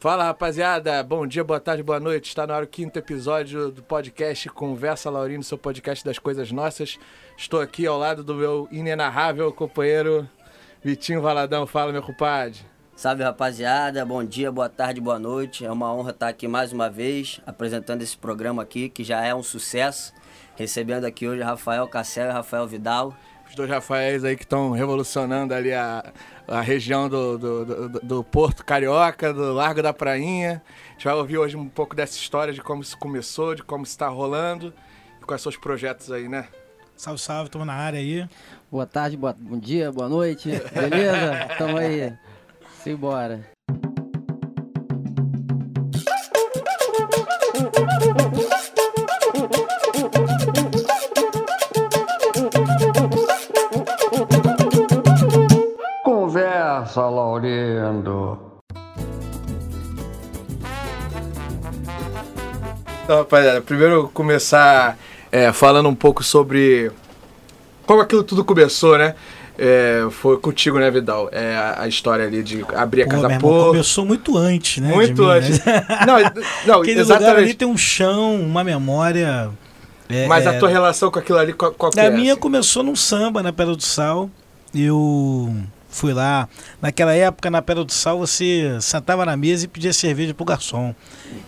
Fala rapaziada, bom dia, boa tarde, boa noite. Está no ar o quinto episódio do podcast Conversa Laurino, seu podcast das coisas nossas. Estou aqui ao lado do meu inenarrável companheiro Vitinho Valadão. Fala, meu compadre. Salve rapaziada, bom dia, boa tarde, boa noite. É uma honra estar aqui mais uma vez apresentando esse programa aqui que já é um sucesso. Recebendo aqui hoje Rafael Cassel e Rafael Vidal. Os dois Rafaéis aí que estão revolucionando ali a, a região do, do, do, do, Porto Carioca, do Largo da Prainha. A gente vai ouvir hoje um pouco dessa história de como isso começou, de como está rolando e quais são os projetos aí, né? Salve, salve, estamos na área aí. Boa tarde, boa, bom dia, boa noite. Beleza? Tamo aí. Simbora. Laurindo. Então, rapaziada, primeiro começar é, falando um pouco sobre como aquilo tudo começou, né? É, foi contigo, né, Vidal? É a, história ali de abrir a Pô, casa pô. Começou muito antes, né? Muito mim, antes. Né? Não, não Aquele exatamente. lugar ali tem um chão, uma memória. É, Mas a é. tua relação com aquilo ali, qual, qual A é minha assim? começou num samba na Pedra do Sal. Eu fui lá. Naquela época, na Pedra do Sal, você sentava na mesa e pedia cerveja pro garçom.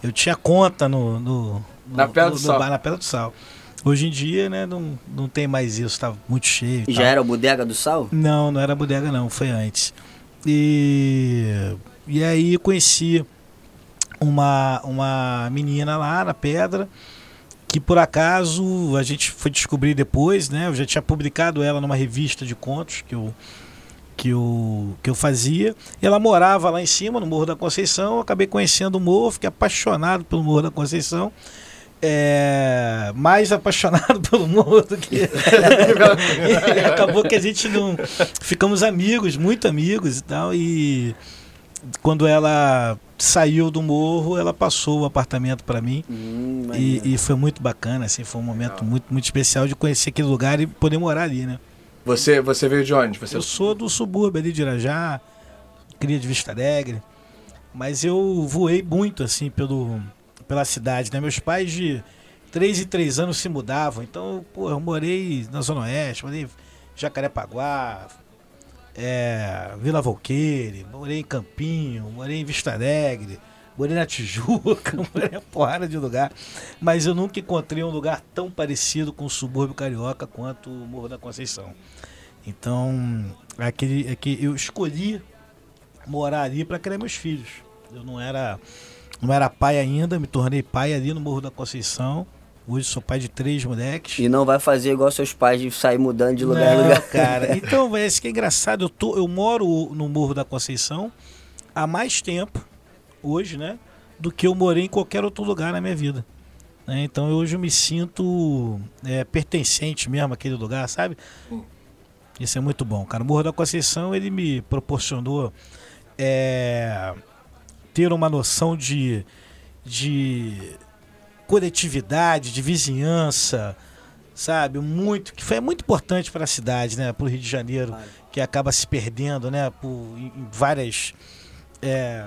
Eu tinha conta no, no, no na Pedra do no, Sal. bar na Pedra do Sal. Hoje em dia, né, não, não tem mais isso, tá muito cheio. Já era a Bodega do Sal? Não, não era a Bodega não, foi antes. E, e aí conheci uma, uma menina lá na Pedra, que por acaso a gente foi descobrir depois, né? Eu já tinha publicado ela numa revista de contos que eu, que eu, que eu fazia. Ela morava lá em cima, no Morro da Conceição. Eu acabei conhecendo o morro, fiquei apaixonado pelo Morro da Conceição é, mais apaixonado pelo mundo do que. acabou que a gente não. Ficamos amigos, muito amigos e tal. E quando ela saiu do morro, ela passou o apartamento para mim. Hum, e, e, foi muito bacana, assim, foi um momento muito, muito especial de conhecer aquele lugar e poder morar ali, né? Você, você veio de onde? Você... Eu sou do subúrbio ali de Irajá, cria de Vista Alegre. Mas eu voei muito, assim, pelo pela cidade, né? Meus pais de 3 e 3 anos se mudavam, então, pô, eu morei na Zona Oeste, morei em Jacarepaguá, é, Vila Volqueire, morei em Campinho, morei em Vista Alegre, morei na Tijuca, morei em porrada de lugar, mas eu nunca encontrei um lugar tão parecido com o subúrbio carioca quanto o Morro da Conceição. Então, aquele, aquele, eu escolhi morar ali para criar meus filhos. Eu não era não era pai ainda, me tornei pai ali no Morro da Conceição. Hoje sou pai de três moleques. E não vai fazer igual seus pais de sair mudando de lugar não, em lugar. cara. Então, isso que é engraçado. Eu, tô, eu moro no Morro da Conceição há mais tempo, hoje, né? Do que eu morei em qualquer outro lugar na minha vida. Né? Então, hoje eu me sinto é, pertencente mesmo àquele lugar, sabe? Isso é muito bom, cara. O Morro da Conceição, ele me proporcionou... É, ter uma noção de, de coletividade, de vizinhança, sabe? Muito que foi muito importante para a cidade, né? Para o Rio de Janeiro, que acaba se perdendo, né? Por em, várias é,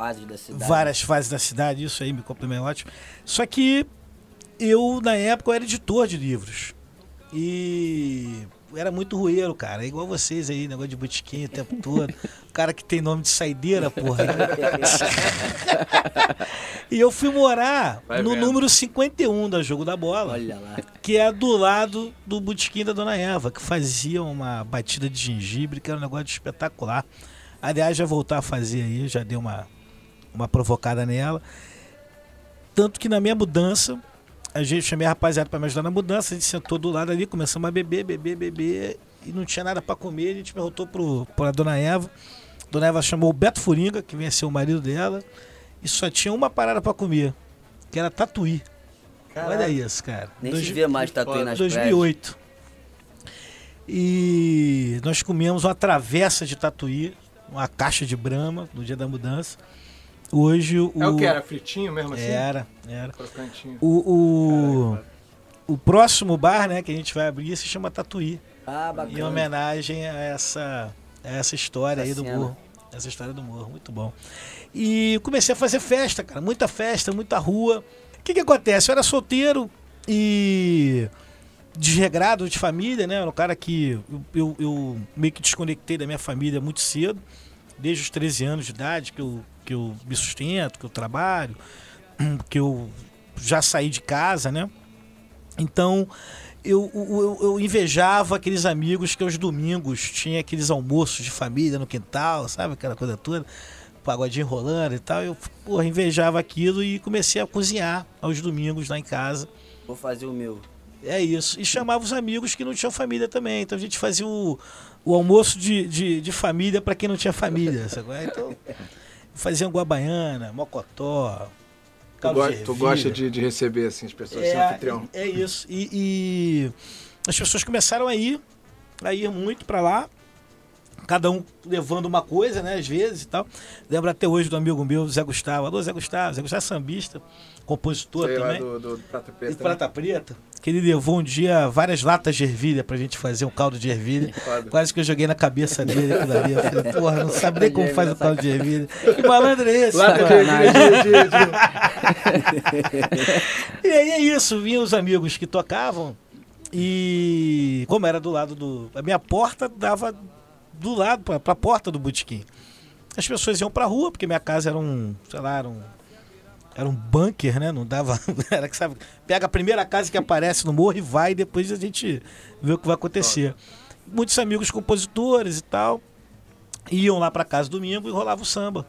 fases da cidade. Várias fases da cidade, isso aí me complementa ótimo. Só que eu na época eu era editor de livros e era muito rueiro, cara. É igual vocês aí, negócio de botiquinho o tempo todo. O cara que tem nome de saideira, porra. e eu fui morar Vai no vendo. número 51 da Jogo da Bola. Olha lá. Que é do lado do botiquim da Dona Eva, que fazia uma batida de gengibre, que era um negócio espetacular. Aliás, já voltar a fazer aí, já deu uma, uma provocada nela. Tanto que na minha mudança, a gente chamei a rapaziada para me ajudar na mudança, a gente sentou do lado ali, começamos a beber, beber, beber, e não tinha nada para comer, a gente perguntou pro, pra dona Eva. Dona Eva chamou o Beto Furinga, que vem ser o marido dela, e só tinha uma parada para comer, que era tatuí. Caralho. Olha isso, cara. Nem Dois, se vê mais tatuí nas 2008. E nós comemos uma travessa de tatuí, uma caixa de brama no dia da mudança. Hoje o. É o que? Era fritinho mesmo assim? Era, era. Crocantinho. O, o, o próximo bar, né, que a gente vai abrir se chama Tatuí. Ah, bacana. Em homenagem a essa, a essa história essa aí do burro. Essa história do morro, muito bom. E comecei a fazer festa, cara, muita festa, muita rua. O que que acontece? Eu era solteiro e desregrado de família, né? Era um cara que eu, eu, eu meio que desconectei da minha família muito cedo, desde os 13 anos de idade, que eu, que eu me sustento, que eu trabalho, que eu já saí de casa, né? Então eu, eu, eu invejava aqueles amigos que aos domingos tinha aqueles almoços de família no quintal, sabe? Aquela coisa toda, pagodinho rolando e tal. Eu porra, invejava aquilo e comecei a cozinhar aos domingos lá em casa. Vou fazer o meu. É isso. E chamava os amigos que não tinham família também. Então a gente fazia o, o almoço de, de, de família para quem não tinha família. Sabe? Então fazia guabaiana, mocotó. Tu, go- tu gosta de, de receber assim, as pessoas, ser anfitrião. É, é isso. E, e as pessoas começaram a ir, a ir muito para lá. Cada um levando uma coisa, né? Às vezes e tal. Lembro até hoje do amigo meu, Zé Gustavo. Alô, Zé Gustavo. Zé Gustavo é sambista, compositor Sei lá também. do, do Prata Preta. né? Prata Preta. Que ele levou um dia várias latas de ervilha pra gente fazer um caldo de ervilha. Foda. Quase que eu joguei na cabeça dele aquilo ali. Eu falei, porra, não sabe nem como faz o caldo de ervilha. Que malandro é esse? Lata de, de- E aí é isso, vinham os amigos que tocavam e como era do lado do. A minha porta dava do lado, pra, pra porta do botequim. As pessoas iam pra rua, porque minha casa era um, sei lá, era um. Era um bunker, né? Não dava. Era que sabe. Pega a primeira casa que aparece no morro e vai, e depois a gente vê o que vai acontecer. Muitos amigos compositores e tal iam lá pra casa domingo e rolava o samba.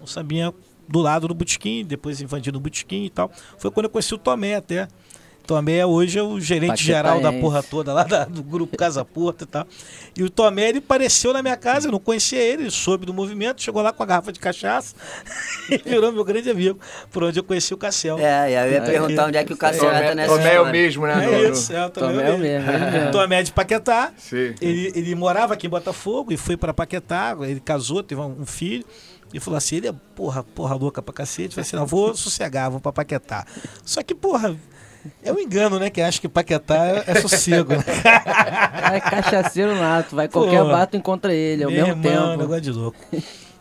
O sambinha do lado do botequim, depois invadindo o botequim e tal. Foi quando eu conheci o Tomé até. Tomé hoje é o gerente geral da porra toda lá da- do grupo Casa Porta e tal. E o Tomé, ele apareceu na minha casa, eu não conhecia ele, ele soube do movimento, chegou lá com a garrafa de cachaça e virou meu grande amigo, por onde eu conheci o Cassiel. É, e aí eu ia Aí, perguntar onde é que o Cassiel entra Tomé, nessa Tomé é o mesmo, né? É isso, é o Tomé, Tomé é o mesmo. Tomé de Paquetá. Sim. Ele, ele morava aqui em Botafogo e foi pra Paquetá, ele casou, teve um, filho. E falou assim: ele é porra, porra louca pra cacete. Falei assim: não, vou sossegar, vou pra Paquetá. Só que, porra, é um engano, né? Que acha que Paquetá é, é sossego, né? É cachaceiro nato, vai qualquer Pô. bato encontra ele ao Meu mesmo irmão, tempo. negócio de louco.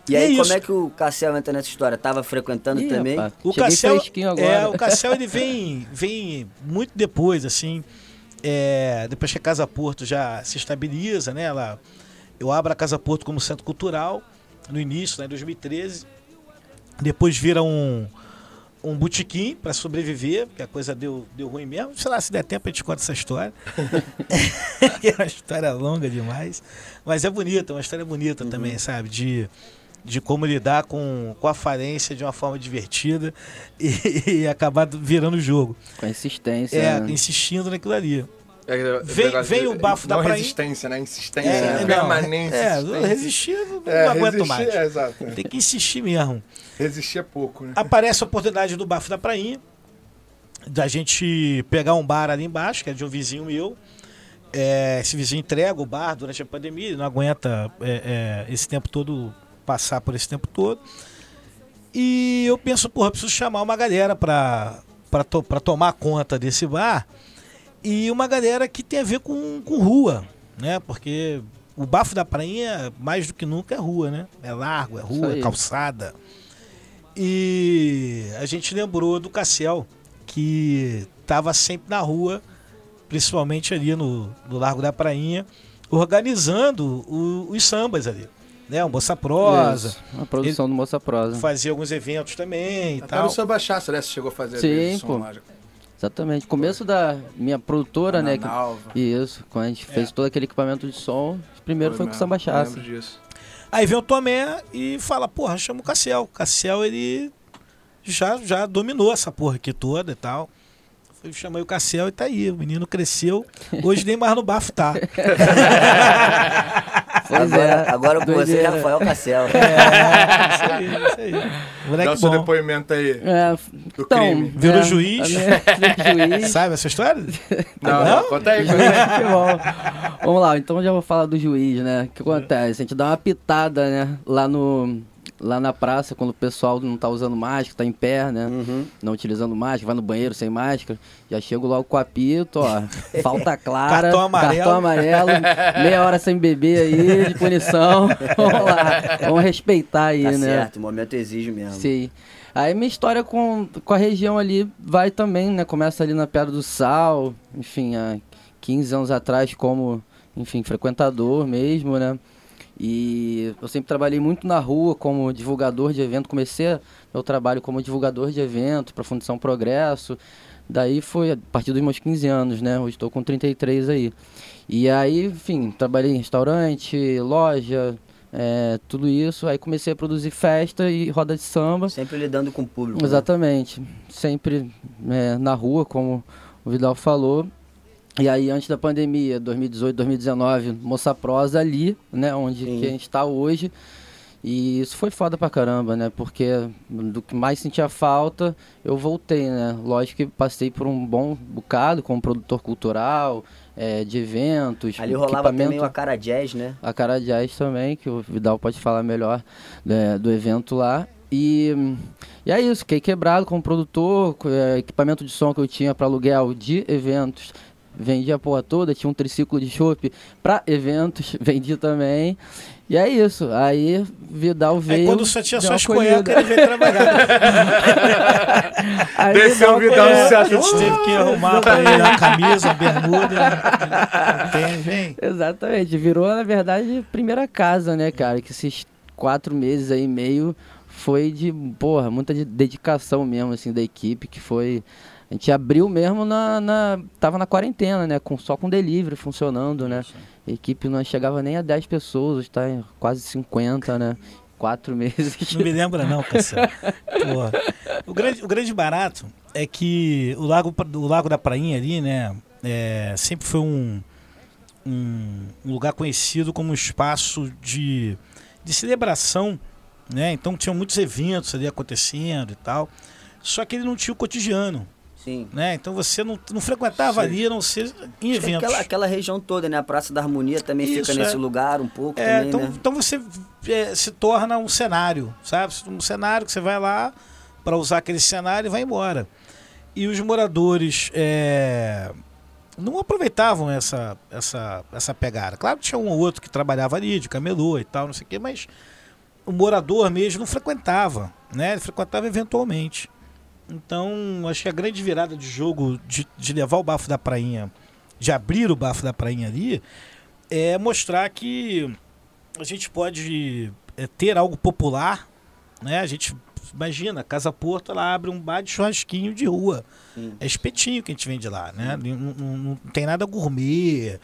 E aí, é como é que o Cassiel entra nessa história? Tava frequentando Ih, também? rapaz, O agora. é, o Cassiel ele vem, vem muito depois, assim. é, depois que a Casa Porto já se estabiliza, né? Ela, eu abro a Casa Porto como centro cultural no início, né, em 2013. Depois vira um, um botequim para sobreviver, porque a coisa deu, deu ruim mesmo. Sei lá, se der tempo a gente conta essa história. é uma história longa demais. Mas é bonita, é uma história bonita também, sabe? De, de como lidar com, com a falência de uma forma divertida e, e acabar virando o jogo. Com insistência. É, né? insistindo naquilo ali. É, Vem- negócio vem o bafo da não prainha. resistência, né? Insistência, É, né? Permanência. É, resistir, não, não É, aguento resistir, mais. É, exato. Tem que insistir mesmo. Resistir é pouco, né? Aparece a oportunidade do Bafo da Prainha, da gente pegar um bar ali embaixo, que é de um vizinho meu. É, esse vizinho entrega o bar durante a pandemia, ele não aguenta é, é, esse tempo todo, passar por esse tempo todo. E eu penso, porra, eu preciso chamar uma galera pra, pra, to- pra tomar conta desse bar. E uma galera que tem a ver com, com rua, né? Porque o Bafo da Prainha, mais do que nunca, é rua, né? É largo, é rua, é calçada. E a gente lembrou do Cassiel, que estava sempre na rua, principalmente ali no, no Largo da Prainha, organizando o- os sambas ali. Né? O Moça Prosa, Isso, A produção do Moça Prosa. fazia alguns eventos também e Até tal. no seu baixaço, né? Você chegou a fazer Sim, pô. lá. Exatamente. Começo da minha produtora, né? que-. Isso, quando a gente É. fez todo aquele equipamento de som, primeiro foi com o Samba disso. Aí vem o Tomé e fala, porra, chama o Cassiel. O Cassiel, ele já, já dominou essa porra aqui toda e tal. Eu chamei o Cassiel e tá aí. O menino cresceu. Hoje nem mais no bafo tá. Pois Agora, é, agora com você, doideira. Rafael Cassiel. É, isso aí, isso aí. Dá o seu bom. depoimento aí. É, Do então, crime. Virou é, juiz. juiz. Sabe essa história? Não, não, conta aí. Futebol. Vamos lá, então já vou falar do juiz, né? O que acontece? A gente dá uma pitada, né? Lá no, lá na praça, quando o pessoal não tá usando máscara, tá em pé, né? Uhum. Não utilizando máscara, vai no banheiro sem máscara. Já chego logo com o apito, ó. Falta clara. Cartão amarelo. Cartão amarelo. meia hora sem beber aí, de punição. Vamos lá. Vamos respeitar aí, Tá né? certo, o momento exige mesmo. Sim. Aí minha história com, com a região ali vai também, né? Começa ali na Pedra do Sal, enfim, há 15 anos atrás como, enfim, frequentador mesmo, né? E eu sempre trabalhei muito na rua como divulgador de evento. Comecei meu trabalho como divulgador de evento para a Fundação Progresso. Daí foi a partir dos meus 15 anos, né? Hoje estou com 33 aí. E aí, enfim, trabalhei em restaurante, loja, é, tudo isso. Aí comecei a produzir festa e roda de samba. Sempre lidando com o público. né? Exatamente. Sempre é, na rua, como o Vidal falou. E aí, antes da pandemia, 2018, 2019, Moça Prosa ali, né? Onde Sim. que a gente tá hoje. E isso foi foda pra caramba, né? Porque do que mais sentia falta, eu voltei, né? Lógico que passei por um bom bocado como produtor cultural, é, de eventos, Ali rolava também o Acara Jazz, né? A Cara Jazz também, que o Vidal pode falar melhor né, do evento lá. E, e é isso, fiquei quebrado como produtor, é, equipamento de som que eu tinha para aluguel de eventos, vendi a porra toda, tinha um triciclo de chopp para eventos, vendi também. E é isso, aí Vidal veio. Aí quando só tinha só as cuecas, ele veio trabalhar. Aí Desceu o Vidal colheu. no a céu. gente teve que arrumar pra ele uma camisa, uma bermuda. vem. Exatamente, virou na verdade primeira casa, né, cara? Que esses quatro meses aí e meio foi de, porra, muita de- dedicação mesmo, assim, da equipe, que foi. A gente abriu mesmo na. na tava na quarentena, né? Com, só com delivery funcionando, né? A equipe não chegava nem a 10 pessoas, hoje tá em quase 50, né? Quatro meses. Não me lembra não, Cassiano. O grande, o grande barato é que o Lago, o Lago da Prainha ali, né, é, sempre foi um, um, um lugar conhecido como um espaço de, de celebração, né? Então tinham muitos eventos ali acontecendo e tal. Só que ele não tinha o cotidiano, Sim. né? Então você não, não frequentava Sim. ali, a não ser em Acho que eventos. Aquela, aquela região toda, né? A Praça da Harmonia também Isso, fica nesse é. lugar um pouco É, também, então, né? então você é, se torna um cenário, sabe? Um cenário que você vai lá para usar aquele cenário e vai embora. E os moradores é, não aproveitavam essa, essa, essa pegada. Claro que tinha um ou outro que trabalhava ali, de camelô e tal, não sei o quê, mas o morador mesmo não frequentava, né? Ele frequentava eventualmente. Então, acho que a grande virada de jogo de, de levar o bafo da prainha, de abrir o bafo da prainha ali, é mostrar que a gente pode é, ter algo popular, né? A gente imagina, Casa Porto ela abre um bar de churrasquinho de rua. Sim. É espetinho que a gente vende lá, né? Não, não- não tem nada gourmet,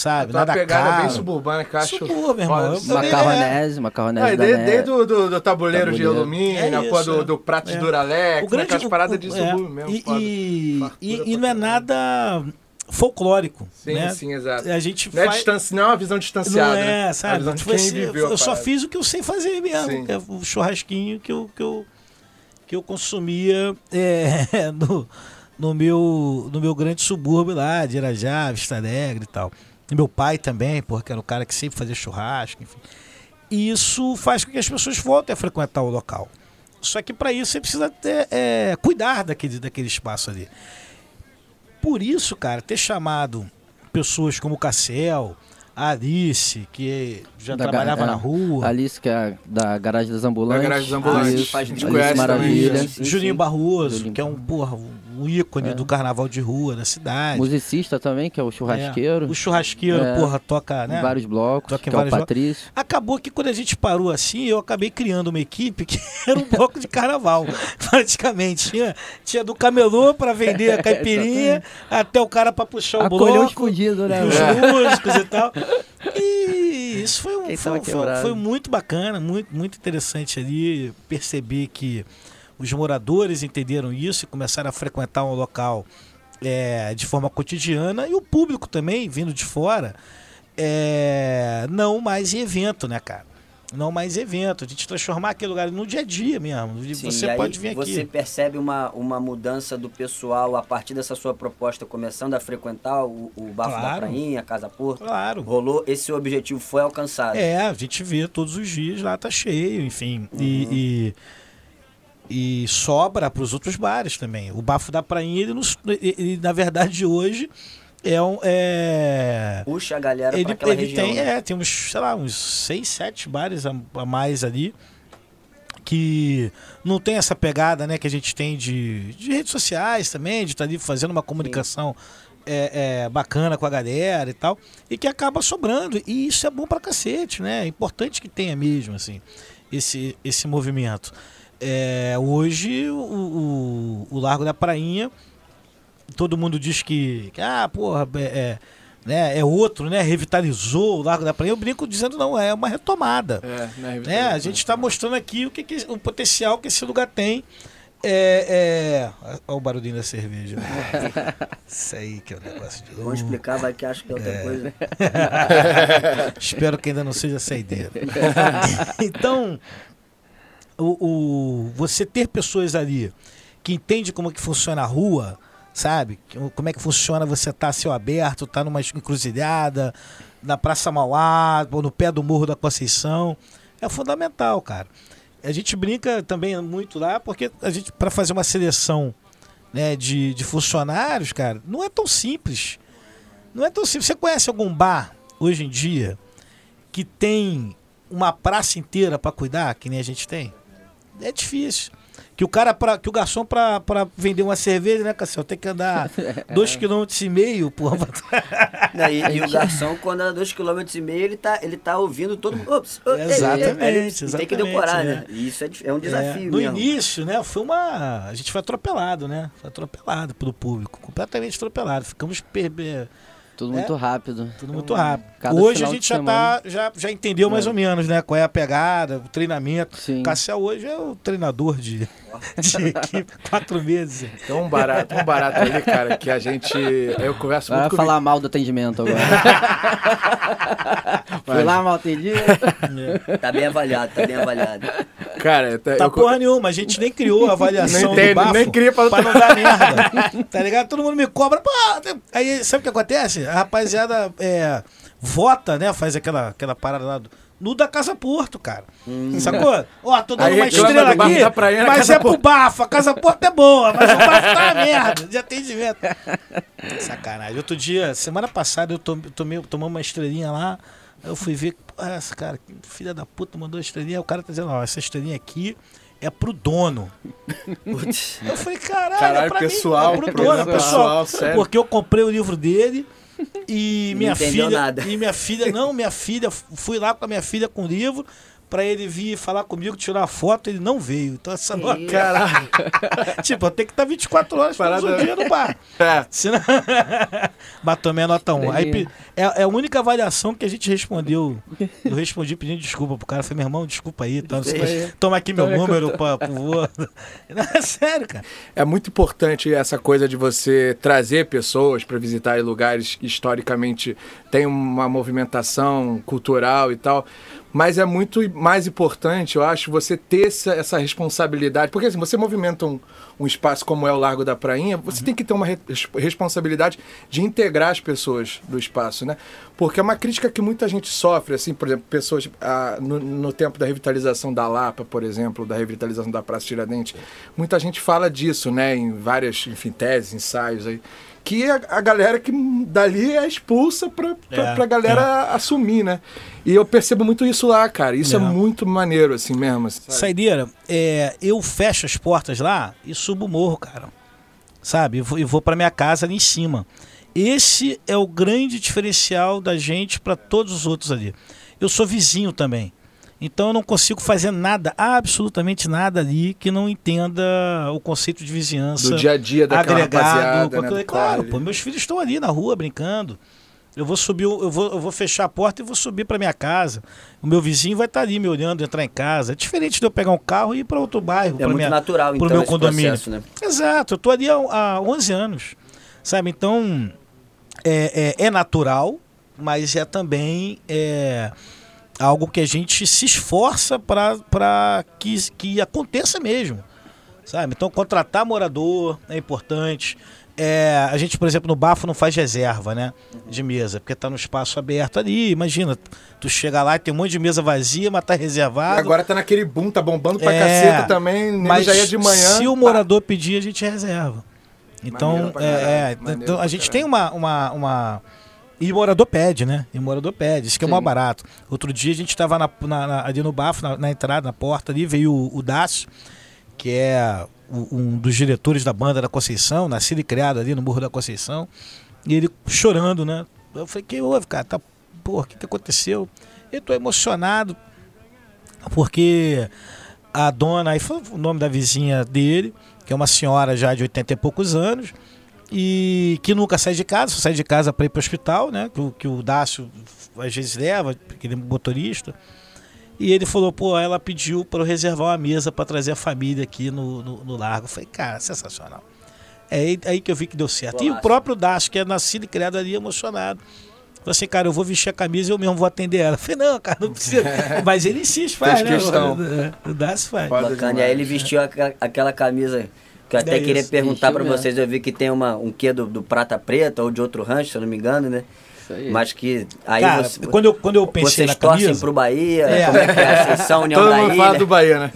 sabe? Tá uma nada pegada caro. bem suburbana que eu acho. Subúrbio, irmão. Eu Macarronese, macarronese Não, e da desde, Né- desde o do, do tabuleiro, de alumínio, É a isso, porra do, é. do prato É. de Duralex, O grande- aquelas paradas de é, subúrbio mesmo. E, foda. e, e- e não é nada folclórico, Sim, né? sim, exato. A gente Não é, faz... não é uma visão distanciada. Não é, né? É sabe? de Tipo quem assim, viveu. eu só fiz o que eu sei fazer mesmo, é o churrasquinho que eu, que eu, que eu consumia é, no, no, meu, no meu grande subúrbio lá, de Irajá, Vista Alegre e tal. E meu pai também, porque era o cara que sempre fazia churrasco, enfim. E isso faz com que as pessoas voltem a frequentar o local. Só que para isso você precisa ter, é, cuidar daquele, daquele espaço ali. Por isso, cara, ter chamado pessoas como o Cassel, a Alice, que já Da trabalhava é, na rua, Alice, que é da Garagem das Ambulantes. Da Garagem dos Ambulantes. Isso, Faz a gente Alice conhece Maravilha. também. Sim, Juninho sim. Barroso, Juninho que é um, porra, um ícone É. do carnaval de rua da cidade. Musicista também, que é o churrasqueiro. É, O churrasqueiro, É. porra, toca, né? Em vários blocos, Toca em que é o vários blocos. Patrício. Acabou que quando a gente parou assim, eu acabei criando uma equipe que era um bloco de carnaval, praticamente. Tinha, tinha do camelô pra vender a caipirinha, até o cara pra puxar o bloco, fudidos, né? os músicos e tal. E isso foi, um, foi, foi- foi muito bacana, muito, muito interessante ali perceber que os moradores entenderam isso e começaram a frequentar um local é, de forma cotidiana e o público também, vindo de fora, é, não mais em evento, né, cara? não mais evento. A gente transformar aquele lugar no dia a dia mesmo. Sim, você pode vir Você aqui. percebe uma, uma mudança do pessoal a partir dessa sua proposta, começando a frequentar o, o Bafo da Claro. Prainha, a Casa Porto? Claro. Rolou, esse objetivo foi alcançado. É, a gente vê todos os dias lá tá cheio, enfim. E, e, e sobra para os outros bares também. O Bafo da Prainha, ele, nos- ele- na verdade, hoje é um. É, Puxa a galera ele aquela ele região. tem, né? é, tem uns, sei lá, uns seis, sete bares a, a mais ali que não tem essa pegada, né, que a gente tem de, de redes sociais também, de estar ali fazendo uma comunicação é, é, bacana com a galera e tal, e que acaba sobrando. E isso é bom pra cacete, né? É importante que tenha mesmo, assim, esse, esse movimento. É, hoje, o, o, o Largo da Prainha, todo mundo diz que, que, ah, porra, é, é, né, é outro, né? Revitalizou o Largo da Prainha. Eu brinco dizendo, não, é uma retomada. É, né, né? A gente está mostrando aqui o, que, que- o potencial que esse lugar tem. É, é... Olha o barulhinho da cerveja. Isso aí que é o negócio de Vamos explicar, vai que acha que é outra coisa. Espero que ainda não seja saideira. então, o, o- você ter pessoas ali que entendem como é que funciona a rua, sabe? Como é que funciona você estar a céu aberto, estar numa encruzilhada, na Praça Mauá, ou no pé do Morro da Conceição, é fundamental, cara. A gente brinca também muito lá, porque a gente, para fazer uma seleção né, de, de funcionários, cara, não é tão simples. Não é tão simples. Você conhece algum bar hoje em dia que tem uma praça inteira para cuidar, que nem a gente tem? É difícil. Que o cara, pra, que o garçom para vender uma cerveja, né, Cassiel, tem que andar dois quilômetros e meio, porra. Não, e, e o garçom, quando anda dois km e meio, ele tá, ele tá ouvindo todo mundo. Ops, ô, ei, ei, ei, Exatamente, ele Tem exatamente, que decorar, é. né? E isso é, é um É, desafio no mesmo. início, né, foi uma. A gente foi atropelado, né? Foi atropelado pelo público, completamente atropelado. Ficamos Tudo É. muito rápido. tudo muito rápido. cada Hoje a gente já, semana. tá, já, já entendeu mais ou menos, né? Qual é a pegada, o treinamento. Sim. Cassiel hoje é o treinador de, de equipe, quatro meses. Um barato, um barato ali, cara, que a gente. Eu converso Vai muito com o falar mal do atendimento agora. Fui lá mal atendido. Tá bem avaliado, tá bem avaliado. Cara, tá, Tá eu, porra nenhuma, a gente nem criou a avaliação Nem do bafo nem cria pra- não dar merda. Tá ligado? Todo mundo me cobra. Pô, aí sabe o que acontece? A rapaziada é, vota, né? Faz aquela, aquela parada lá do, no da Casa Porto, cara. Sacou? Ó, tô dando Aí uma estrela aqui, mas Casa é pro Porto. bafo. A Casa Porto é boa, mas o bafo tá uma merda de atendimento. Sacanagem. Outro dia, semana passada, eu tom- tomei, tomamos uma estrelinha lá. Eu fui ver, pô, essa cara, que filha da puta mandou a estrelinha. Aí O cara tá dizendo, ó, essa estrelinha aqui é pro dono. Eu falei, caralho, Caralho, é pra pessoal, mim, é pro dono, pessoal. pessoal, sério. Porque eu comprei o livro dele e Não minha filha nada. e minha filha não, minha filha fui lá com a minha filha com o livro pra ele vir falar comigo, tirar foto, ele não veio. Então essa nota, Caralho. tipo, eu tenho que estar 24 horas Parada- os dias no bar. É. Senão... Mas tomei a nota 1. Aí, é, é a única avaliação que a gente respondeu. Eu respondi pedindo desculpa pro cara. Falei, meu irmão, desculpa aí. Tá, sei. Toma aqui meu número, pra, por favor. Não, é sério, cara. É muito importante essa coisa de você trazer pessoas para visitar lugares que historicamente tem uma movimentação cultural e tal. Mas é muito mais importante, eu acho, você ter essa, essa responsabilidade. Porque assim, você movimenta um, um espaço como é o Largo da Prainha, você tem que ter uma re- responsabilidade de integrar as pessoas do espaço, né? Porque é uma crítica que muita gente sofre, assim, por exemplo, pessoas ah, no, no tempo da revitalização da Lapa, por exemplo, da revitalização da Praça Tiradentes, muita gente fala disso, né? Em várias, enfim, teses, ensaios aí. Que a, a galera que dali é expulsa pra, pra, É, pra galera assumir, né? E eu percebo muito isso lá, cara. Isso é, É. muito maneiro, assim mesmo. sabe? Saideira, é, eu fecho as portas lá e subo o morro, cara. Sabe? E vou, e vou pra minha casa ali em cima. Esse é o grande diferencial da gente para todos os outros ali. Eu sou vizinho também. Então eu não consigo fazer nada, absolutamente nada ali que não entenda o conceito de vizinhança. Do dia a dia daquela agregado. rapaziada, né, claro, pô, meus filhos estão ali na rua brincando. Eu vou subir, eu vou, eu vou fechar a porta e vou subir para minha casa. O meu vizinho vai estar ali me olhando entrar em casa. É diferente de eu pegar um carro e ir para outro bairro, É muito minha, natural, então, meu condomínio. processo, né? Exato, eu tô ali há, há 11 anos, sabe? Então, é, é, é natural, mas é também é, algo que a gente se esforça para que, que aconteça mesmo. Sabe? Então, contratar morador é importante. É, a gente, por exemplo, no Bafo não faz reserva, né? De mesa, porque tá no espaço aberto ali. Imagina, tu chega lá e tem um monte de mesa vazia, mas tá reservado. E agora tá naquele boom, tá bombando pra É, caceta também. mas já ia de manhã. se o pá. morador pedir, a gente reserva. Então, é, caralho, é, então a gente tem uma, uma, uma. E o morador pede, né? E o morador pede, isso que é o mais barato. Outro dia a gente estava na, na- na- ali no bafo, na, na entrada, na porta ali, veio o, o Dácio, que é um dos diretores da banda da Conceição, nascido e criado ali no Morro da Conceição, e ele chorando, né? Eu falei, que houve, cara? Tá, porra, o que, que aconteceu? Eu tô emocionado, porque a dona, aí foi o nome da vizinha dele, que é uma senhora já de 80 e poucos anos, e que nunca sai de casa, só sai de casa para ir para o hospital, né? Que, que o Dácio às vezes leva, porque ele é motorista. E ele falou, pô, ela pediu para eu reservar uma mesa para trazer a família aqui no, no, no largo. Eu falei, cara, sensacional. É aí, aí que eu vi que deu certo. E o próprio Dácio, que é nascido e criado ali, emocionado. Falei assim, cara, eu vou vestir a camisa e eu mesmo vou atender ela. Eu falei, não, cara, não precisa. Mas ele insiste, faz, Fez né? questão. O Dácio faz. Bacana. E aí ele vestiu aquela, aquela camisa que eu até É queria isso, perguntar mesmo. vocês. Eu vi que tem uma, um quê do, do Prata Preta ou de outro rancho, se eu não me engano, né? Isso aí. Mas que aí Cara, você, quando eu, quando eu pensei vocês na torcem camisa, pro Bahia, É. como é que é? Vocês são União Todo da mundo Ilha. fala do Bahia, né?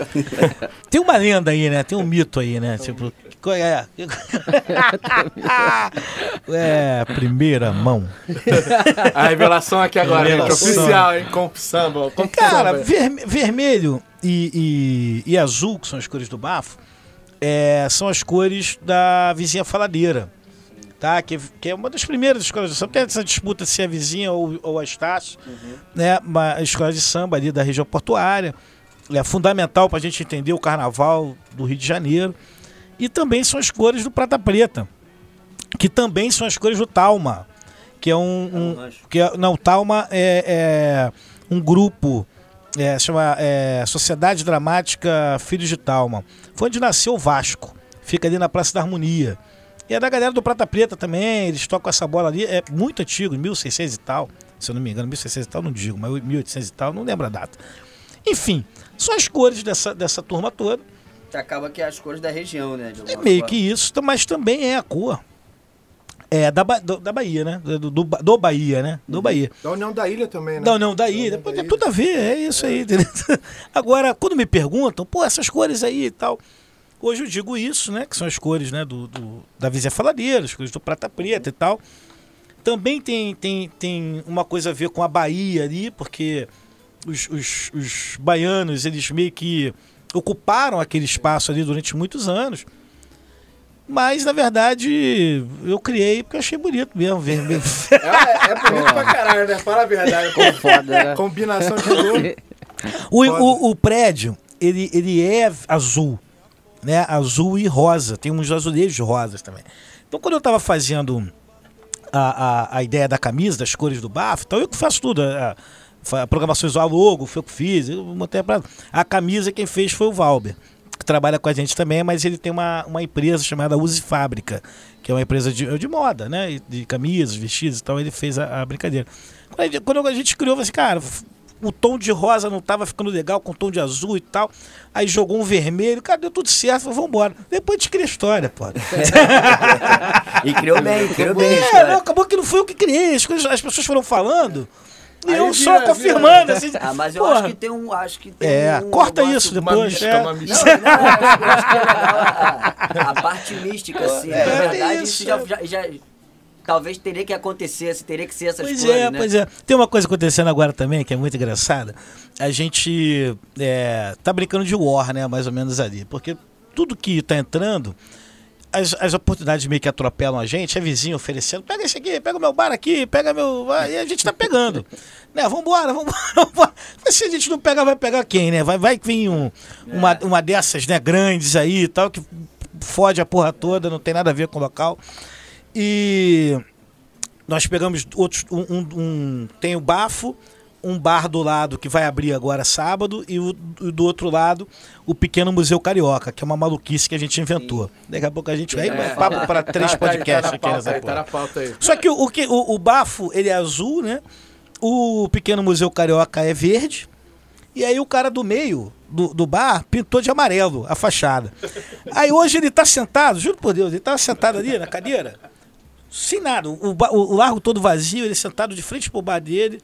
tem uma lenda aí, né? Tem um mito aí, né? Tipo, qual é? é, primeira mão. A revelação aqui agora, gente. Revelação. Oficial, hein? Com samba. Com Cara, samba. verme- vermelho e, e- e azul, que são as cores do bafo, é, são as cores da vizinha faladeira. Tá? Que, que é uma das primeiras escolas de samba. Tem essa disputa se é a vizinha ou, ou a Estácio. Né? Uma escola de samba ali da região portuária. É fundamental para a gente entender o carnaval do Rio de Janeiro. E também são as cores do Prata Preta, que também são as cores do Talma, que é um, um- rancho. que é, não, Talma é, é um grupo é, chama é, Sociedade Dramática Filhos de Talma. Foi onde nasceu o Vasco. Fica ali na Praça da Harmonia. E é da galera do Prata Preta também, eles tocam essa bola ali, é muito antigo, 1600 e tal. Se eu não me engano, 1600 e tal não digo, mas 1800 e tal, não lembro a data. Enfim, são as cores dessa, dessa turma toda. Acaba que é as cores da região, né? de É meio forma. que isso, mas também é a cor. É da, Ba- do- da Bahia, né? Do, do, do Bahia, né? Do Bahia. Da União da Ilha também, né? Não, não, da ilha. Pô, Tem tudo a ver, é isso aí. entendeu? Agora, quando me perguntam, pô, essas cores aí e tal. Hoje eu digo isso, né? Que são as cores né, do, do- da vizinha faladeira, as cores do prata preta e tal. Também tem, tem, tem uma coisa a ver com a Bahia ali, porque os, os, os baianos, eles meio que ocuparam aquele espaço ali durante muitos anos. Mas, na verdade, eu criei porque eu achei bonito mesmo. vermelho. É, é bonito pra caralho, né? Fala a verdade. Foda, né? Combinação de cor. O, o, o prédio, ele, ele é azul, né? Azul e rosa. Tem uns azulejos rosas também. Então, quando eu estava fazendo a, a, a ideia da camisa, das cores do bafo, então eu que faço tudo. A, a, programação visual, logo, foi eu que fiz. Eu montei a, a camisa, quem fez foi o Valber, que trabalha com a gente também, mas ele tem uma, uma empresa chamada Use Fábrica, que é uma empresa de, de moda, né? De camisas, vestidos e tal. Ele fez a, a brincadeira. Quando a, gente, quando a gente criou, eu falei assim, cara, o tom de rosa não tava ficando legal com o tom de azul e tal. Aí jogou um vermelho, cara, deu tudo certo, falei, vambora. Depois a gente cria a história, pô. E criou bem, criou bem É, não, acabou que não foi eu que criei, as, coisas, as pessoas foram falando. E Aí eu vira- só vira- confirmando, assim. Ah, mas eu porra. acho que tem um. Acho que tem É, um corta negócio- isso Uma depois. mística, é. uma Não, mística. não, eu acho, eu acho que é legal a, a parte mística, assim. É, Na verdade, isso, isso já, já, já- Talvez teria que acontecer, teria que ser essas Pois cores, é, né? pois é. Tem uma coisa acontecendo agora também que é muito engraçada. A gente é, tá brincando de war, né? Mais ou menos ali. Porque tudo que tá entrando, as, as oportunidades meio que atropelam a gente, é vizinho oferecendo, pega esse aqui, pega o meu bar aqui, pega meu. E a gente tá pegando. né? Vambora, vambora, vambora. Mas se a gente não pegar, vai pegar quem, né? Vai, vai vir um, uma, uma dessas, né, grandes aí e tal, que fode a porra toda, não tem nada a ver com o local. E nós pegamos outros. Um, um- um- tem o Bafo, um bar do lado que vai abrir agora sábado, e o, do outro lado, o Pequeno Museu Carioca, que é uma maluquice que a gente inventou. Daqui a pouco a gente vai. É. papo para três Tá- tá- podcasts tá na aqui pauta. Tá pauta aí. Só que o, o, que- o, o bafo, ele é azul, né? o pequeno museu carioca é verde. E aí o cara do meio do, do bar pintou de amarelo a fachada. Aí hoje ele tá sentado, juro por Deus, ele tá sentado ali na cadeira, sem nada, o, o largo todo vazio, ele sentado de frente pro bar dele.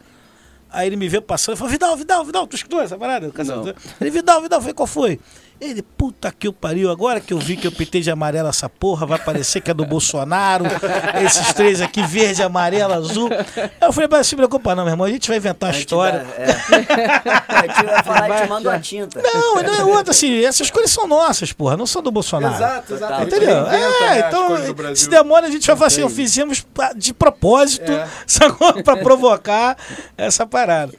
Aí ele me vê passando e falou: Vidal, Vidal, Vidal, tu escutou essa parada? Ele, Vidal, Vidal, foi qual foi? Ele, puta que o pariu, agora que eu vi que eu pintei de amarelo essa porra, vai parecer que é do Bolsonaro, esses três aqui, verde, amarelo, azul. Eu falei, mas não se preocupa não, meu irmão, a gente vai inventar A história. dá- é. A gente vai falar e te manda uma tinta. Não, não é outra, assim, essas coisas são nossas, porra, não são do Bolsonaro. Exato, exato. A Entendeu? né, É, as então, se demora, a gente vai falar assim, fizemos de propósito, É. sacou? pra provocar essa parada.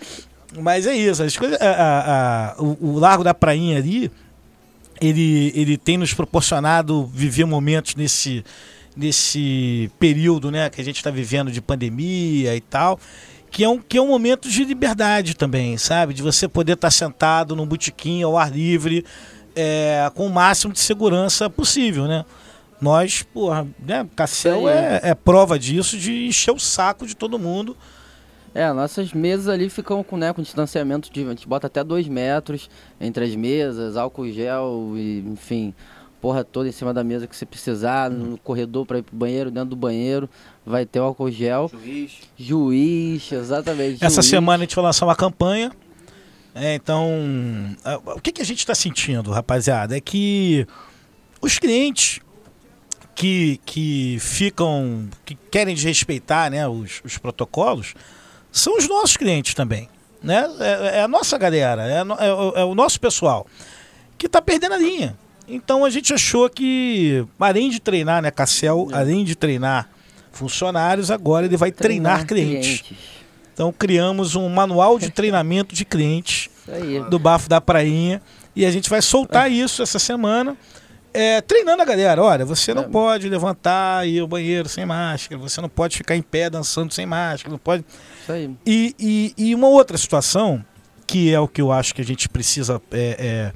Mas é isso, as coisas, a- a- a- o, o Largo da Prainha ali, ele, ele tem nos proporcionado viver momentos nesse, nesse período né, que a gente está vivendo de pandemia e tal, que é, um, que é um momento de liberdade também, sabe? De você poder estar sentado num botequim ao ar livre, é, com o máximo de segurança possível, né? Nós, porra, né, Cassel é, é prova disso, de encher o saco de todo mundo. É, nossas mesas ali ficam com, né, com distanciamento de. A gente bota até dois metros entre as mesas, álcool gel e, enfim, porra toda em cima da mesa que você precisar, no corredor para ir pro banheiro, dentro do banheiro, vai ter o álcool gel. Juiz. Juiz, exatamente. Essa juiz. semana a gente vai lançar uma campanha. É, então, o que, que a gente está sentindo, rapaziada? É que os clientes que, que ficam, que querem desrespeitar né, os, os protocolos, são os nossos clientes também. Né? É, é a nossa galera, é, é o- é o nosso pessoal que está perdendo a linha. Então a gente achou que, além de treinar, né, Cassel, além de treinar funcionários, agora ele vai treinar, clientes. Então criamos um manual de treinamento de clientes do Bafo da Prainha e a gente vai soltar isso essa semana. é, treinando a galera, olha, você não É. pode levantar e ir ao banheiro sem máscara, você não pode ficar em pé dançando sem máscara, não pode. Isso aí. E, e, e uma outra situação, que é o que eu acho que a gente precisa é,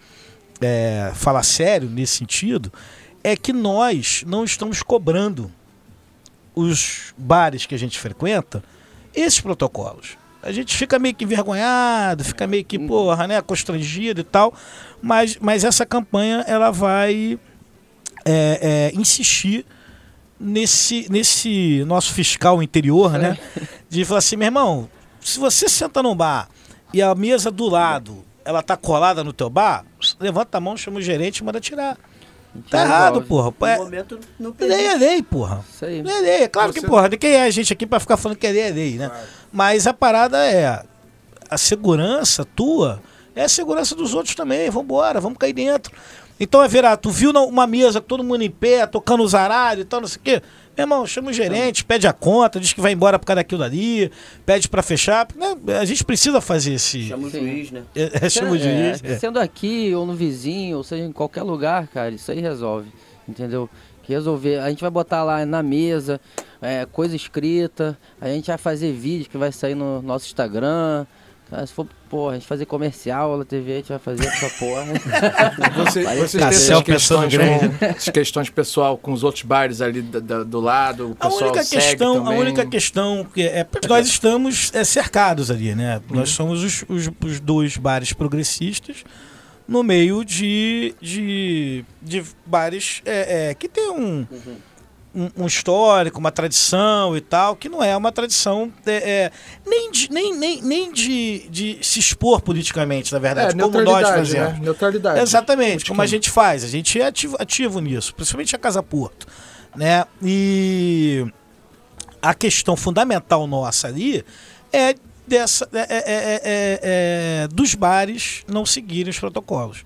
é, é, falar sério nesse sentido, é que nós não estamos cobrando os bares que a gente frequenta esses protocolos. A gente fica meio que envergonhado, fica meio que, porra, né, constrangido e tal, mas, mas essa campanha ela vai é, é, insistir nesse, nesse nosso fiscal interior, né? De falar assim, meu irmão, se você senta num bar e a mesa do lado ela tá colada no teu bar, levanta a mão, chama o gerente e manda tirar. Tá resolve. errado, porra. No É, momento não lei é lei, porra. Isso aí. Lei é lei. É claro que, Você- porra, de quem é a gente aqui pra ficar falando que é lei é lei, né? Mas a parada é a segurança tua é a segurança dos outros também. Vambora, vamos cair dentro. Então, é verá, tu viu uma mesa, todo mundo em pé, tocando os aralhos e tal, não sei o quê. Meu irmão, chama o gerente, pede a conta, diz que vai embora por causa daquilo ali, pede pra fechar. né? A gente precisa fazer esse. Chama o Sim. juiz, né? É, é, chama o juiz. É, é. Sendo aqui, ou no vizinho, ou seja, em qualquer lugar, cara, isso aí resolve. Entendeu? Que resolver. A gente vai botar lá na mesa, é, coisa escrita, a gente vai fazer vídeo que vai sair no nosso Instagram. Cara, se for, porra, a gente fazer comercial na TV, a gente vai fazer essa porra. Você, vocês têm essas questões, com, essas questões pessoal com os outros bares ali da- da- do lado, o A pessoal única segue questão, a também. única questão que é, porque nós estamos é, cercados ali, né? Nós somos os, os, os dois bares progressistas no meio de, de, de bares é, é, que tem um, um, um histórico, uma tradição e tal, que não é uma tradição é, é, nem, de, nem, nem, nem de, de se expor politicamente, na É, verdade, como nós neutralidade, fazemos. né? Neutralidade. Exatamente, como a gente faz, a gente é ativo, ativo nisso, principalmente a Casa Porto, né? E a questão fundamental nossa ali é dessa é, é- é- é- é dos bares não seguirem os protocolos,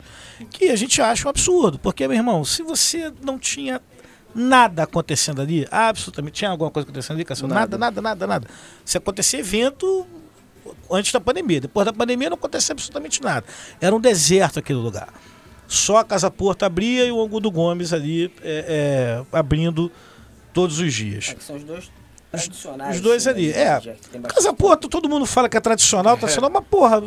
que a gente acha um absurdo, porque meu irmão, se você não tinha nada acontecendo ali, absolutamente tinha alguma coisa acontecendo ali, Cassio? nada, nada, nada, nada. Se acontecer evento antes da pandemia. Depois da pandemia não aconteceu absolutamente nada. Era um deserto aquele lugar. Só a Casa Porto abria e o Angudo Gomes ali é, é, abrindo todos os dias. É que são os dois Tradicionais, Os dois assim, ali. né? É. Casa Porto, todo mundo fala que é tradicional, tradicional, mas porra,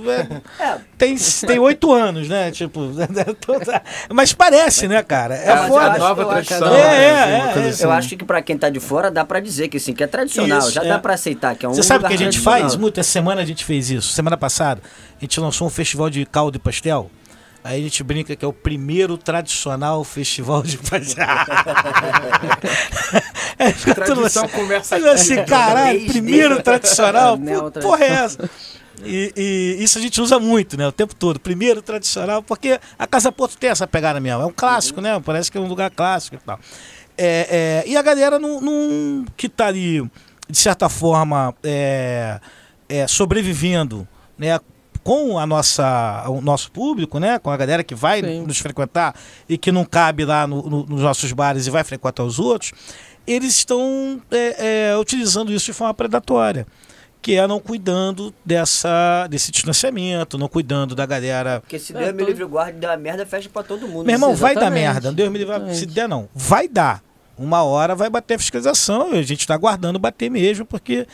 é- É, tem tem oito anos, né? Tipo, toda- mas parece, né, cara? É, É, foda. acho- nova tradição. É, né, é, é, é. assim. Eu acho que pra quem tá de fora dá pra dizer que sim, que é tradicional. Isso, já é. dá pra aceitar que é um Você sabe o que a gente faz muito? Essa semana a gente fez isso. Semana passada, a gente lançou um festival de caldo e pastel. Aí a gente brinca que é o primeiro tradicional festival de fica todo Tradição assim, começa assim, aqui. caralho, Desde- primeiro tradicional? Pô, porra é essa? E, e isso a gente usa muito, né? O tempo todo. Primeiro tradicional, porque a Casa Porto tem essa pegada mesmo. É um clássico, né? Parece que é um lugar clássico e tal. É, é, e a galera não, não- que tá ali, de certa forma, é, é, sobrevivendo, né? Com a nossa, o nosso público, né? Com a galera que vai Sim. nos frequentar e que não cabe lá no- no- nos nossos bares e vai frequentar os outros, eles estão é, é, utilizando isso de forma predatória. Que é não cuidando dessa, desse distanciamento, não cuidando da galera. Porque se É, Deus me todo- livre e guarde, dá merda, fecha pra todo mundo. Meu irmão, vai dar merda. Deus me livre. Se der, não. Vai dar. Uma hora vai bater a fiscalização. A gente está aguardando bater mesmo, porque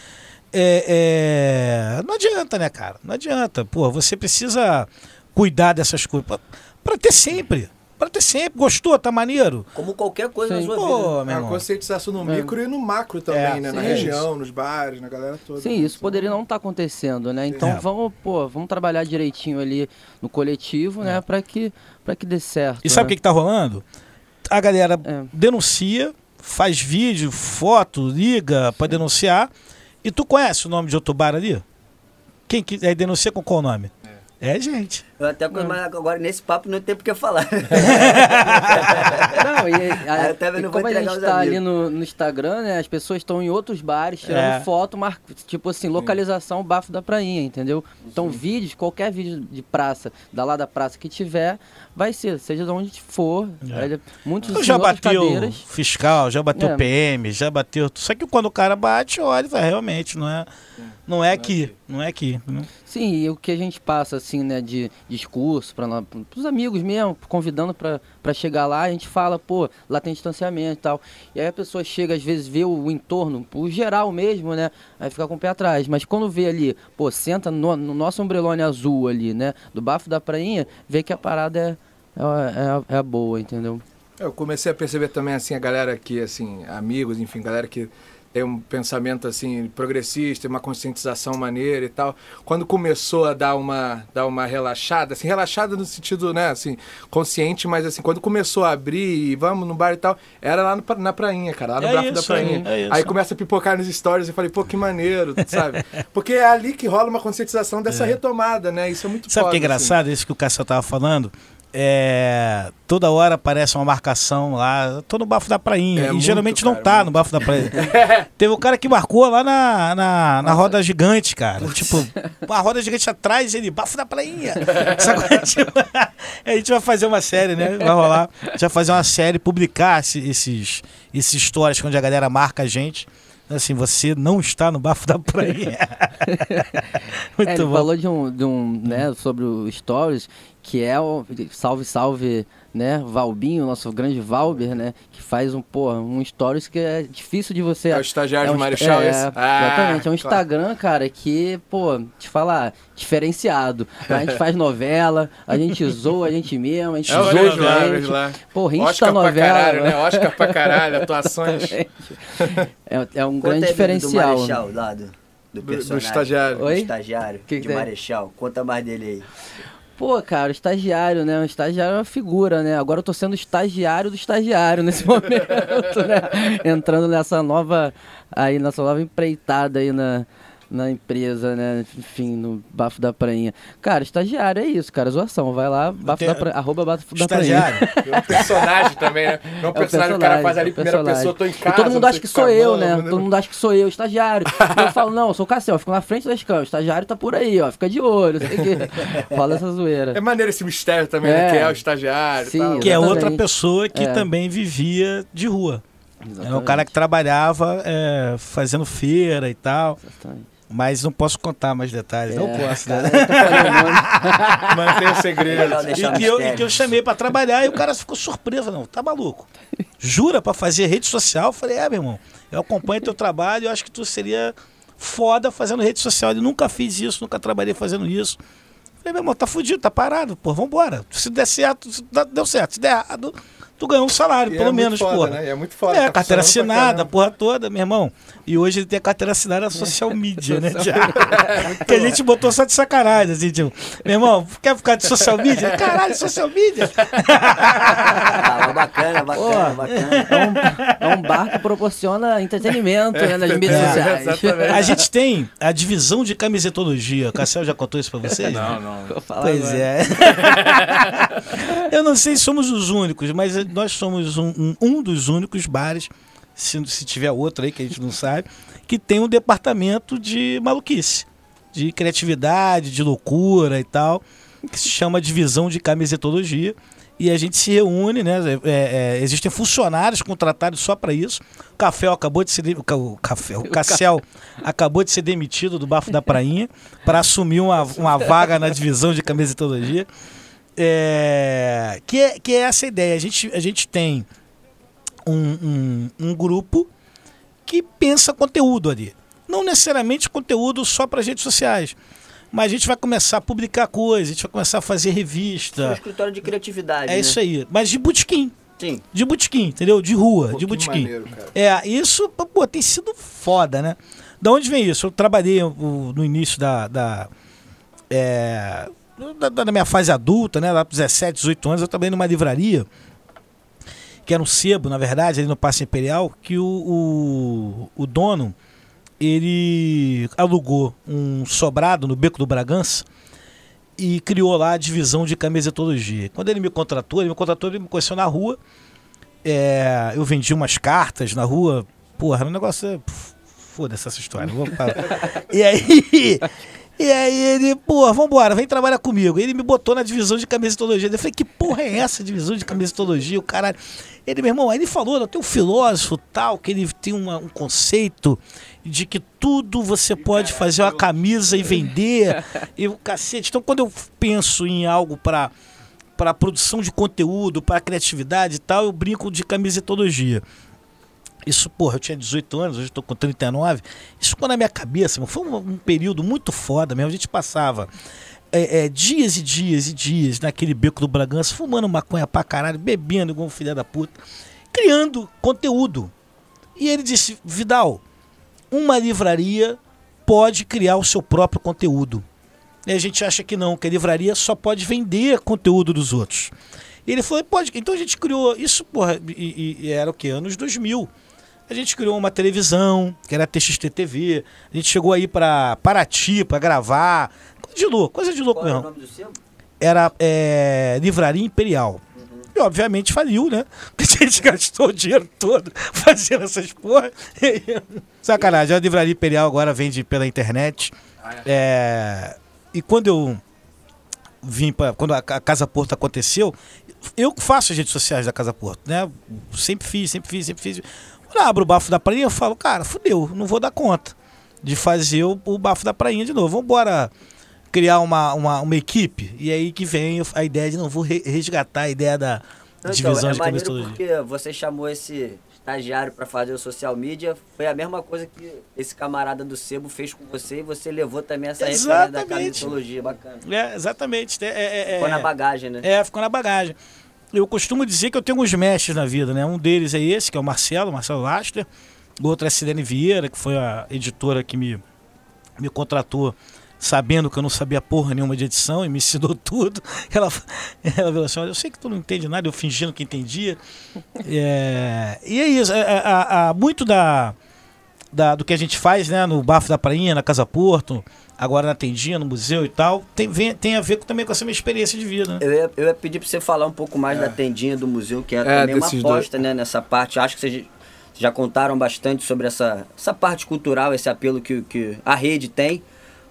é, é, não adianta, né, cara? Não adianta. Pô, você precisa cuidar dessas coisas. pra- Pra ter sempre. Pra ter sempre. Gostou? Tá maneiro? Como qualquer coisa Sim. na sua vida. Pô, meu É uma conscientização no micro e no macro também, É, né? Na sim. região, nos bares, na galera toda. Sim, isso poderia não estar acontecendo, né? Então É. vamos, pô, vamos trabalhar direitinho ali no coletivo, né? Pra que, pra que dê certo. E sabe o né? que, que tá rolando? A galera É. denuncia, faz vídeo, foto, liga pra denunciar. E tu conhece o nome de outro bar ali? Quem que é, denuncia com qual nome? É, gente. Eu até, mas agora nesse papo não tem porque falar. Não, e, a, Eu e não como a gente tá amigos. ali no, no Instagram, né? As pessoas estão em outros bares tirando É. foto, mar... tipo assim, localização bafo da prainha, entendeu? Então vídeos, qualquer vídeo de praça, da lá da praça que tiver, vai ser, seja de onde for. É. É. Muitos já bateu cadeiras. fiscal, já bateu É. PM, já bateu. Só que quando o cara bate, olha, vai, realmente, não é, não é aqui. Não é aqui. né? Sim, e o que a gente passa, assim, né, de discurso para os amigos mesmo, convidando para chegar lá, a gente fala, pô, lá tem distanciamento e tal. E aí a pessoa chega, às vezes, vê o, entorno, o geral mesmo, né, aí fica com o pé atrás. Mas quando vê ali, pô, senta no, no nosso ombrelone azul ali, né, do bafo da prainha, vê que a parada é, é, é, é boa, entendeu? Eu comecei a perceber também, assim, a galera que, assim, amigos, enfim, galera que tem um pensamento, assim, progressista, uma conscientização maneira e tal. Quando começou a dar uma, dar uma relaxada, assim, relaxada no sentido, né, assim, consciente, mas, assim, quando começou a abrir e vamos no bar e tal, era lá no na prainha, cara, lá no É braço da prainha. é. Aí começa a pipocar nos stories e falei, pô, que maneiro, sabe? Porque é ali que rola uma conscientização dessa retomada, né? Isso é muito Sabe o que é assim. engraçado? Isso que o Cássio tava falando. É, toda hora aparece uma marcação lá, tô no bafo da prainha. É e muito, geralmente não cara, tá muito. no bafo da prainha. Teve um cara que marcou lá na, na, na roda gigante, cara. Tipo, uma roda gigante atrás, ele, bafo da prainha. Sabe? Tipo, a gente vai fazer uma série, né? Vai rolar. A gente vai fazer uma série, publicar esse- esses, esses stories onde a galera marca a gente. Assim, você não está no bafo da prainha. Muito É, ele bom. falou de um, de um né, sobre o Stories, que é o salve, salve, né, Valbinho, nosso grande Valber, né, que faz um, pô, um Stories que é difícil de você... É o estagiário um de Marechal, é, esse? Ah, exatamente, é um claro. Instagram, cara, que, pô, te falar, diferenciado. A gente faz novela, a gente zoa a gente mesmo, a gente É, zoa vejo lá, a vejo gente. lá. Porra, Oscar Insta pra novela. caralho, né? Oscar pra caralho, atuações É, é um Conta grande do- diferencial. Do Marechal, lá do, do do, do personagem. estagiário. Oi? Do estagiário, Que que de tem? Marechal. Conta mais dele aí. Pô, cara, estagiário, né? O estagiário é uma figura, né? Agora eu tô sendo estagiário do estagiário nesse momento, né? Entrando nessa nova, aí, nessa nova empreitada aí na, na empresa, né? Enfim, no bafo da prainha. Cara, estagiário é isso, cara, zoação. Vai lá, bafo Tem- da prainha, arroba bafo da prainha. Estagiário. É um personagem também, né? É um personagem, o cara faz ali é primeira personagem. pessoa, tô em E casa. todo mundo acha que sou eu, bom, né? Todo mundo acha que sou eu, estagiário. eu falo, não, eu sou o Cassiel, eu fico na frente das câmeras. O estagiário tá por aí, ó, fica de olho, sei o quê. Fala essa zoeira. É maneiro esse mistério também, né? É. Que é o estagiário Sim, e tal. Que é outra Exatamente. pessoa que É. também vivia de rua. Era um Exatamente. cara que trabalhava é, fazendo feira e tal. Exatamente. Mas não posso contar mais detalhes. não É, posso, cara, né? falando o É segredo. E que, eu, e que eu chamei pra trabalhar e o cara ficou surpreso. Não, tá maluco. jura pra fazer rede social? Eu falei, é, meu irmão, eu acompanho teu trabalho, eu acho que tu seria foda fazendo rede social. Ele nunca fiz isso, nunca trabalhei fazendo isso. Eu falei, meu irmão, tá fudido, tá parado, pô, vambora. Se der certo, se deu certo. Se der errado, tu ganhou um salário, E pelo é muito menos, foda, pô. né? É muito foda, É, tá carteira assinada, caramba. porra toda, meu irmão. E hoje ele tem a carteira assinada na social media, né? Já. que a gente botou só de sacanagem, assim, tipo, meu irmão, quer ficar de social media? Caralho, social media? Ah, bacana, bacana, bacana. É um, é um bar que proporciona entretenimento né, nas mídias É, sociais. exatamente. A gente tem a divisão de camisetologia. O Cassel já contou isso pra vocês? Não, não. Vou falar Pois agora. é. Eu não sei se somos os únicos, mas nós somos um, um- dos únicos bares, se, se tiver outro aí que a gente não sabe, que tem um departamento de maluquice, de criatividade, de loucura e tal, que se chama Divisão de Camisetologia. E a gente se reúne, né? é, é, existem funcionários contratados só para isso. O Café acabou de ser de- o café, o Cassel acabou de ser demitido do Bafo da Prainha para assumir uma, uma vaga na divisão de camisetologia. É, que, é, que é essa ideia. A gente, a gente tem um, um, um grupo que pensa conteúdo ali. Não necessariamente conteúdo só para redes sociais. Mas a gente vai começar a publicar coisas, a gente vai começar a fazer É um revista. escritório de criatividade. É né? isso aí. Mas de botequim. Sim. De botequim, entendeu? De rua, de botequim. maneiro, cara. É, isso, pô, tem sido foda, né? Da onde vem isso? Eu trabalhei no início da. da é, da, da minha fase adulta, né? Lá com 17, 18 anos, eu trabalhei numa livraria, que era um sebo, na verdade, ali no Passo Imperial, que o, o, o dono ele alugou um sobrado no Beco do Bragança e criou lá a divisão de camisetologia. Quando ele me contratou, ele me contratou, ele me conheceu na rua. É, eu vendi umas cartas na rua. Porra, o negócio é. Foda-se essa história. e aí. E aí ele, porra, vambora, vem trabalhar comigo. Ele me botou na divisão de camisetologia. Eu falei, que porra é essa divisão de camisetologia? O caralho. Ele, meu irmão, aí ele falou, tem um filósofo tal, que ele tem uma- um conceito de que tudo você pode fazer uma camisa e vender. E o cacete. Então, quando eu penso em algo para para produção de conteúdo, para criatividade e tal, eu brinco de camisetologia. Isso, porra, eu tinha 18 anos, hoje estou com 39. Isso ficou na minha cabeça, foi um, um período muito foda mesmo. A gente passava é, é, dias e dias e dias naquele beco do Bragança, fumando maconha pra caralho, bebendo igual um filho da puta, criando conteúdo. E ele disse: Vidal, uma livraria pode criar o seu próprio conteúdo. E a gente acha que não, que a livraria só pode vender conteúdo dos outros. Ele falou, pode. Então a gente criou isso, porra, e- e era o que? Anos 2000. A gente criou uma televisão, que era a TXT TV. A gente chegou aí pra Paraty pra gravar. Coisa de louco, coisa de louco Qual é o mesmo. nome do sebo? Era é, Livraria Imperial. E obviamente faliu, né? Porque a gente gastou o dinheiro todo fazendo essas porra. Sacanagem, a Livraria Imperial agora vende pela internet. É, e quando eu vim para quando a Casa Porto aconteceu, eu faço as redes sociais da Casa Porto, né? Sempre fiz, sempre fiz, sempre fiz. Quando eu abro o bafo da prainha, eu falo, cara, fudeu, não vou dar conta de fazer o, o bafo da prainha de novo. Vamos embora criar uma, uma, uma equipe. E aí que vem a ideia de não vou re- resgatar a ideia da Não, divisão então, é de maneiro camisetologia. porque você chamou esse estagiário para fazer o social media, foi a mesma coisa que esse camarada do Sebo fez com você e você levou também essa referência da Exatamente. camisetologia, bacana. É, exatamente. É, é, é, Ficou na é. bagagem, né? É, ficou na bagagem. Eu costumo dizer que eu tenho uns mestres na vida, né? Um deles é esse, que é o Marcelo, Marcelo Laster. O outro é a Silene Vieira, que foi a editora que me, me contratou sabendo que eu não sabia porra nenhuma de edição e me ensinou tudo. Ela, ela falou assim, "Olha, eu sei que tu não entende nada, eu fingindo que entendia. É, e é isso, é, é, a- a- muito da, da- do que a gente faz né, no Bafo da Prainha, na Casa Porto, agora na tendinha, no museu e tal, tem, vem- tem a ver com- também com essa minha experiência de vida. Né? Eu ia, eu ia pedir para você falar um pouco mais da tendinha do museu, que é, É, também uma aposta né, nessa parte. Acho que vocês já contaram bastante sobre essa, essa parte cultural, esse apelo que, que a rede tem.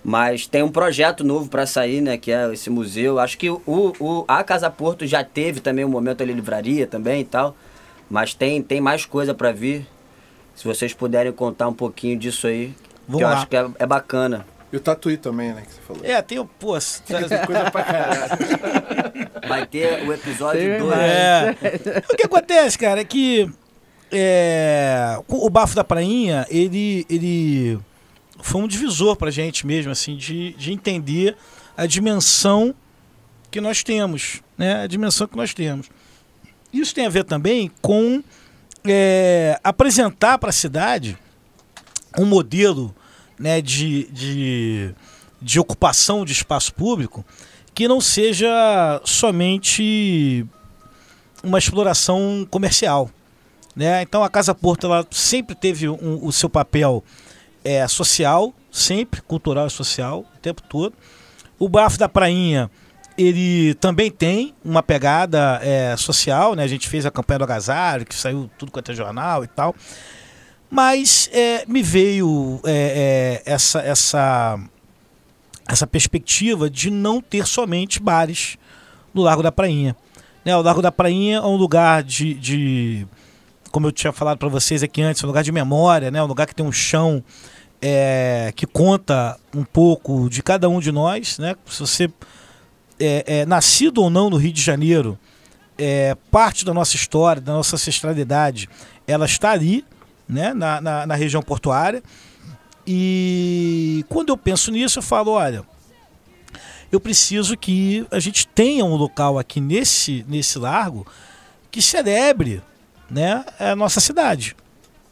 Mas tem um projeto novo para sair, né? Que é esse museu. Acho que o, o, a Casa Porto já teve também um momento ali livraria também e tal. Mas tem, tem mais coisa para vir. Se vocês puderem contar um pouquinho disso aí. Vamos que eu lá. acho que é, é bacana. E o Tatuí também, né, que você falou. É, tem o. Pô, Coisa pra caralho. Vai ter o episódio Tem 2. mais. É. o que acontece, cara, é que é, o Bafo da Prainha, ele, ele foi um divisor pra gente mesmo, assim, de, de entender a dimensão que nós temos, né? A dimensão que nós temos. Isso tem a ver também com é, apresentar para a cidade um modelo né, de, de, de ocupação de espaço público que não seja somente uma exploração comercial. Né? Então a Casa Porto ela sempre teve um- o seu papel é, social, sempre cultural e social, o tempo todo. O Bafo da Prainha ele também tem uma pegada é, social, né? A gente fez a campanha do agasalho, que saiu tudo quanto é jornal e tal. Mas é, me veio é, é, essa, essa, essa perspectiva de não ter somente bares no Largo da Prainha. Né? O Largo da Prainha é um lugar de, de como eu tinha falado para vocês aqui antes, um lugar de memória, né? um lugar que tem um chão é, que conta um pouco de cada um de nós. Né? Se você é, é nascido ou não no Rio de Janeiro, é, parte da nossa história, da nossa ancestralidade, ela está ali, né, na, na, na região portuária. E quando eu penso nisso, eu falo, olha, eu preciso que a gente tenha um local aqui nesse, nesse largo que celebre né, a nossa cidade.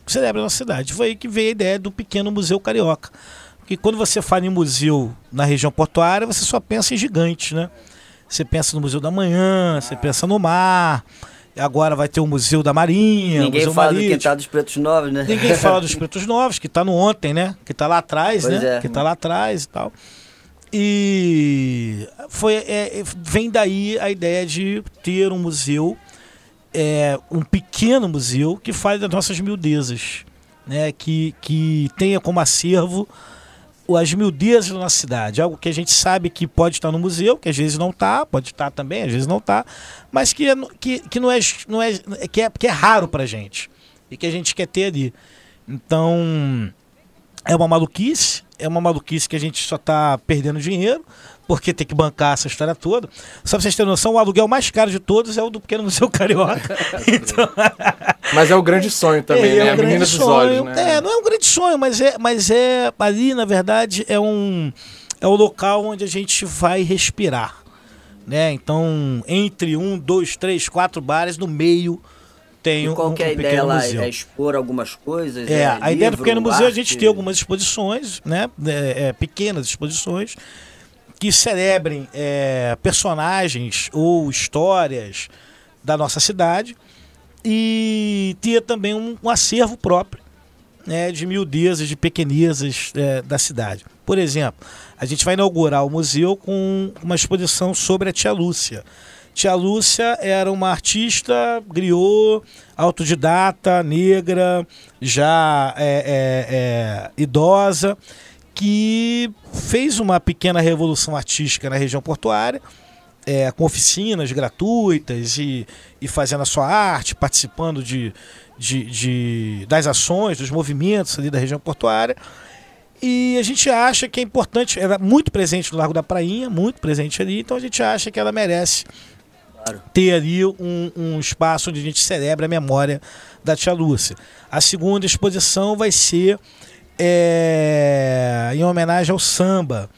Celebre a nossa cidade. Foi aí que veio a ideia do pequeno Museu Carioca. Porque quando você fala em museu na região portuária, você só pensa em gigantes, né? Você pensa no Museu da Manhã, você pensa no mar. Agora vai ter o Museu da Marinha, Ninguém Museu fala Marítimo. do Quintal dos Pretos Novos, né? Ninguém fala dos Pretos Novos, que tá no ontem, né? Que tá lá atrás, Pois né? é. Que tá lá atrás e tal. E foi, é, é, vem daí a ideia de ter um museu, é, um pequeno museu que fale das nossas miudezas, né? Que, que tenha como acervo as miudezas da nossa cidade, algo que a gente sabe que pode estar no museu, que às vezes não está, pode estar também, às vezes não está, mas que, é, que, que não é, não é, que é, que é raro pra gente e que a gente quer ter ali. Então, é uma maluquice, é uma maluquice que a gente só tá perdendo dinheiro, porque tem que bancar essa história toda. Só pra vocês terem noção, o aluguel mais caro de todos é o do Pequeno Museu Carioca. então, Mas é o grande sonho também, é né? um A menina grande dos sonho. olhos, né? É, não é um grande sonho, mas é, mas é ali, na verdade, é um é o local onde a gente vai respirar, né? Então, entre um, dois, três, quatro bares no meio tem E um, qual que é a um ideia lá? museu. É expor algumas coisas? É, a ideia do livro, Pequeno Museu é a gente ter algumas exposições, né? É, é, pequenas exposições, que celebrem é, personagens ou histórias da nossa cidade e ter também um, um acervo próprio né, de miudezas, de pequenezas é, da cidade. Por exemplo, a gente vai inaugurar o museu com uma exposição sobre a Tia Lúcia. Tia Lúcia era uma artista griot, autodidata, negra, já é, é, é, idosa, que fez uma pequena revolução artística na região portuária, é, com oficinas gratuitas e, e fazendo a sua arte, participando de, de, de- das ações, dos movimentos ali da região portuária. E a gente acha que é importante, ela é muito presente no Largo da Prainha, muito presente ali, então a gente acha que ela merece Claro. ter ali um, um espaço onde a gente celebra a memória da Tia Lúcia. A segunda exposição vai ser é, em homenagem ao samba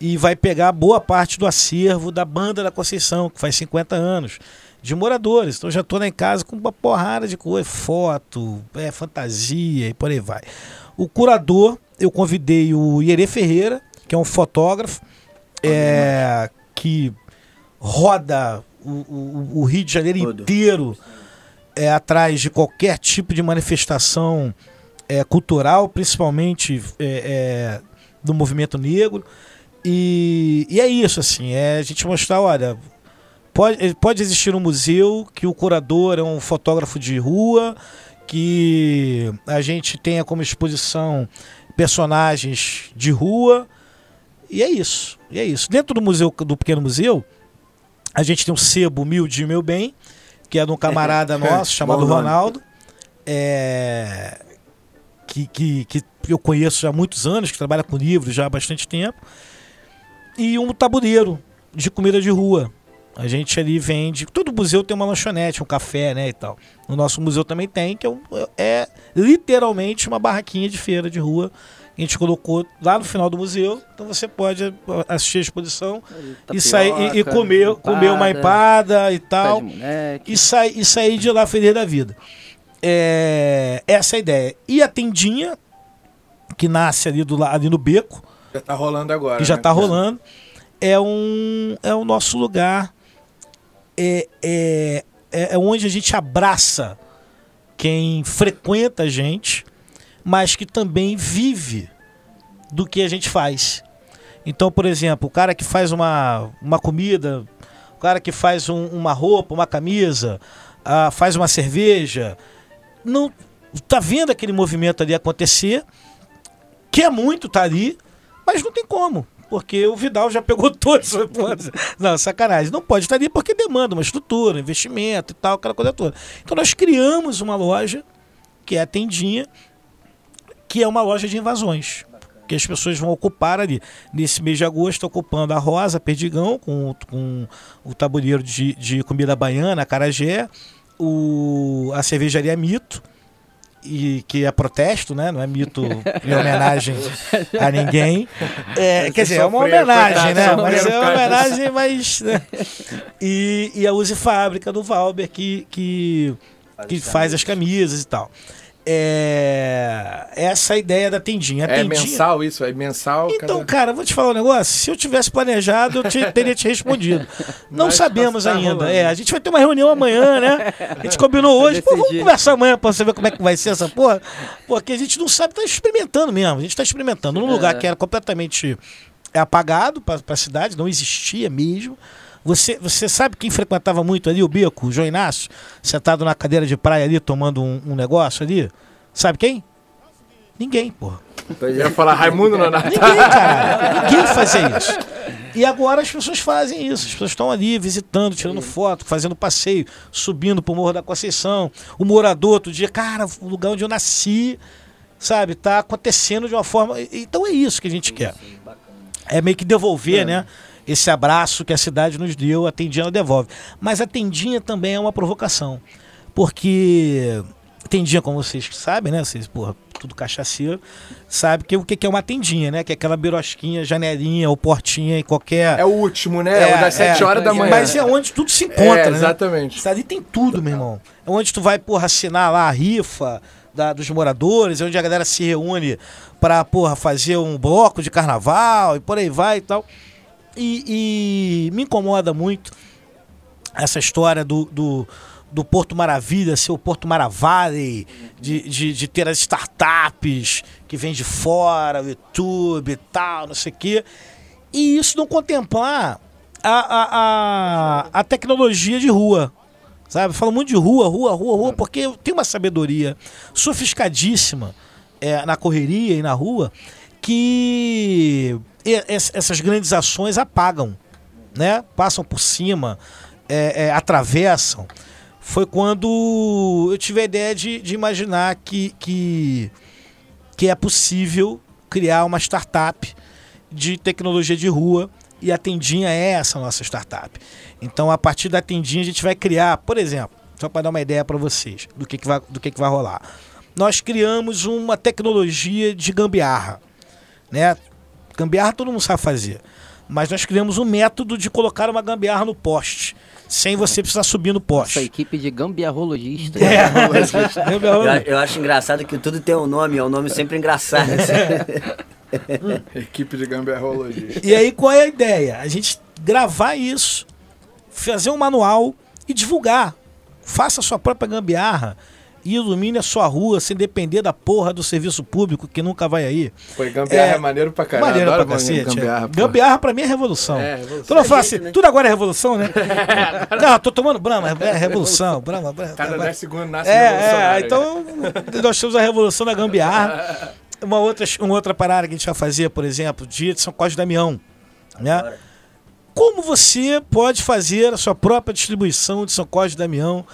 e vai pegar boa parte do acervo da Banda da Conceição, que faz 50 anos, de moradores. Então já estou lá em casa com uma porrada de coisa, foto, é, fantasia e por aí vai. O curador, eu convidei o Ierê Ferreira, que é um fotógrafo, é, que roda o, o- o Rio de Janeiro Todo. inteiro é, atrás de qualquer tipo de manifestação é, cultural, principalmente é, é, do movimento negro. E, e é isso, assim, é a gente mostrar, olha, pode, pode existir um museu que o curador é um fotógrafo de rua, que a gente tenha como exposição personagens de rua. E é isso, e é isso. Dentro do museu do pequeno museu, a gente tem um sebo humilde e meu bem, que é de um camarada nosso chamado. Ronaldo, é, que, que, que eu conheço já há muitos anos, que trabalha com livros já há bastante tempo, e um tabuleiro de comida de rua, A gente ali vende. Todo museu tem uma lanchonete, um café, né? E tal. No nosso museu também tem, que é, um- é literalmente uma barraquinha de feira de rua. A gente colocou lá no final do museu. Então você pode uh, assistir a exposição e sair e, e comer, comer uma empada e tal. E, sai, e sair de lá feliz da vida. É, essa é a ideia. E a tendinha, que nasce ali, do, ali no beco, Já tá rolando agora. que já né? está rolando, é um é o nosso lugar é, é, é onde a gente abraça quem frequenta a gente, mas que também vive do que a gente faz. Então, por exemplo, o cara que faz uma, uma comida, o cara que faz um- uma roupa, uma camisa, ah, faz uma cerveja, não tá vendo aquele movimento ali acontecer, quer muito tá ali, mas não tem como. Porque o Vidal já pegou todos. Não, sacanagem. Não pode estar ali porque demanda uma estrutura, investimento e tal, aquela coisa toda. Então nós criamos uma loja, que é a Tendinha, que é uma loja de invasões. Que as pessoas vão ocupar ali. Nesse mês de agosto, ocupando a Rosa Perdigão, com, com o tabuleiro de, de comida baiana, a Carajé, o, a cervejaria Mito, e que é protesto, né? Não é mito em homenagem a ninguém. É, quer dizer, é uma homenagem, né? Mas é uma homenagem, mas. né? E, e a Use Fábrica do Valber, que, que, que faz as camisas e tal. É, essa é a ideia da tendinha. A É tendinha- mensal isso? É mensal? então, cada- cara, vou te falar um negócio. Se eu tivesse planejado, eu te- teria te respondido. Não Mas sabemos tá ainda. rolando. É, a gente vai ter uma reunião amanhã, né? A gente combinou hoje. Pô, vamos conversar amanhã pra você ver como é que vai ser essa porra. Porque a gente não sabe, tá experimentando mesmo. A gente tá experimentando. Num lugar que era completamente apagado pra, pra cidade, não existia mesmo. Você, você sabe quem frequentava muito ali, o Beco, o João Inácio, sentado na cadeira de praia ali, tomando um, um negócio ali? Sabe quem? Ninguém, porra. Pois Eu é. ia falar Raimundo Nonato. Ninguém, cara. Ninguém fazia isso. E agora as pessoas fazem isso. As pessoas estão ali visitando, tirando foto, fazendo passeio, subindo pro Morro da Conceição. O morador outro dia, cara, o lugar onde eu nasci, sabe, tá acontecendo de uma forma. Então é isso que a gente quer. É meio que devolver, né? Esse abraço que a cidade nos deu, a tendinha devolve. Mas a tendinha também é uma provocação. Porque tendinha, como vocês sabem, né? Vocês, porra, tudo cachaceiro, sabe que o que é uma tendinha, né? Que é aquela birosquinha, janelinha ou portinha em qualquer. É o último, né? o das 7 horas da manhã. Mas é onde tudo se encontra, É, né? exatamente. Ali tem tudo, meu irmão. É onde tu vai, porra, assinar lá a rifa da- dos moradores, é onde a galera se reúne pra, porra, fazer um bloco de carnaval e por aí vai e tal. E, e me incomoda muito essa história do, do, do Porto Maravilha ser o Porto Maravale, de, de, de ter as startups que vêm de fora, o YouTube e tal, não sei o quê. E isso não contemplar a, a, a, a tecnologia de rua. Sabe? Falo muito de rua, rua, rua, rua, porque tem uma sabedoria sofisticadíssima é, na correria e na rua que essas grandes ações apagam, né? Passam por cima, é, é, atravessam. Foi quando eu tive a ideia de, de imaginar que, que, que é possível criar uma startup de tecnologia de rua e a Tendinha é essa nossa startup. Então, a partir da Tendinha, a gente vai criar, por exemplo, só para dar uma ideia para vocês do que, que, vai, do que, que vai rolar. Nós criamos uma tecnologia de gambiarra. Né? Gambiarra todo mundo sabe fazer. Mas nós criamos um método de colocar uma gambiarra no poste, sem você precisar subir no Essa poste. equipe de gambiarrologistas. É, Eu, gambiarra- eu acho engraçado que tudo tem um nome, é um nome sempre engraçado. assim. Equipe de gambiarrologia. E aí qual é a ideia? A gente gravar isso, fazer um manual e divulgar. Faça a sua própria gambiarra e ilumine a sua rua sem depender da porra do serviço público que nunca vai aí. Foi gambiarra é, É, maneiro pra caralho. Maneiro pra cacete. gambiarra. é. Gambiarra pra mim é revolução. É, revolução. Tu não fala É assim, né? tudo agora é revolução, né? não, tô tomando Brahma, é revolução. Brahma, Brahma, Cada Brahma. 10 segundos nasce É, é, então nós temos a revolução da gambiarra. Uma outra, uma outra parada que a gente vai fazer, por exemplo, dia de São Cosme Damião. Né? Como você pode fazer a sua própria distribuição de São Cosme Damião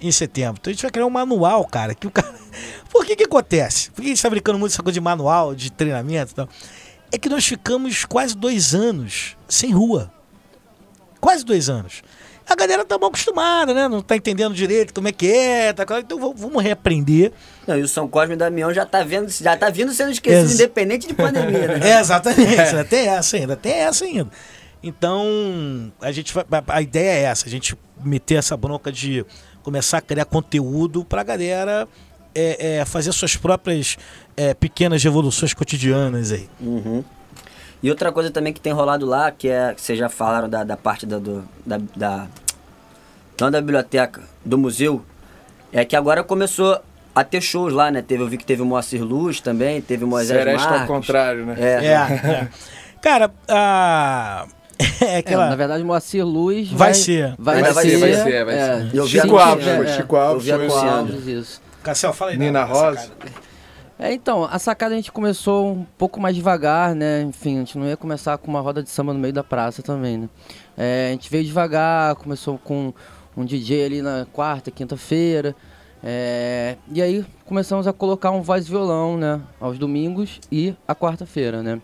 em setembro? Então a gente vai criar um manual, cara. Que o cara... Por que que acontece? Por que a gente está brincando muito essa coisa de manual, de treinamento e tal? É que nós ficamos quase dois anos sem rua. quase dois anos. A galera tá mal acostumada, né? Não tá entendendo direito como é que é, tá, então vamos reaprender. Não, e o São Cosme e Damião já tá vendo, já tá vindo sendo esquecido, Ex- independente de pandemia, né? É, exatamente, ainda tem essa ainda, tem essa ainda. Então, a gente vai, a ideia é essa, a gente meter essa bronca de começar a criar conteúdo pra galera é, é, fazer suas próprias é, pequenas revoluções cotidianas aí. Uhum. E outra coisa também que tem rolado lá, que é que vocês já falaram da, da parte da, do, da, da. Não da biblioteca, do museu, é que agora começou a ter shows lá, né? Teve, eu vi que teve o Moacir Luz também, teve o Moisés Seresta ao contrário, né? É. É, é. Cara, a. É É, aquela. na verdade, Moacir Luz Vai ser. Vai, vai ser, ser, vai ser, vai é, ser. Vi Chico Alves, é, é. Chico Alves, Chico. Alves, isso. Cassiel, fala aí. Nina dessa Rosa. É, então, a sacada a gente começou um pouco mais devagar, né? Enfim, a gente não ia começar com uma roda de samba no meio da praça também, né? É, a gente veio devagar, começou com um DJ ali na quarta, quinta-feira. é, e aí começamos a colocar um voz e violão, né? Aos domingos e à quarta-feira, né?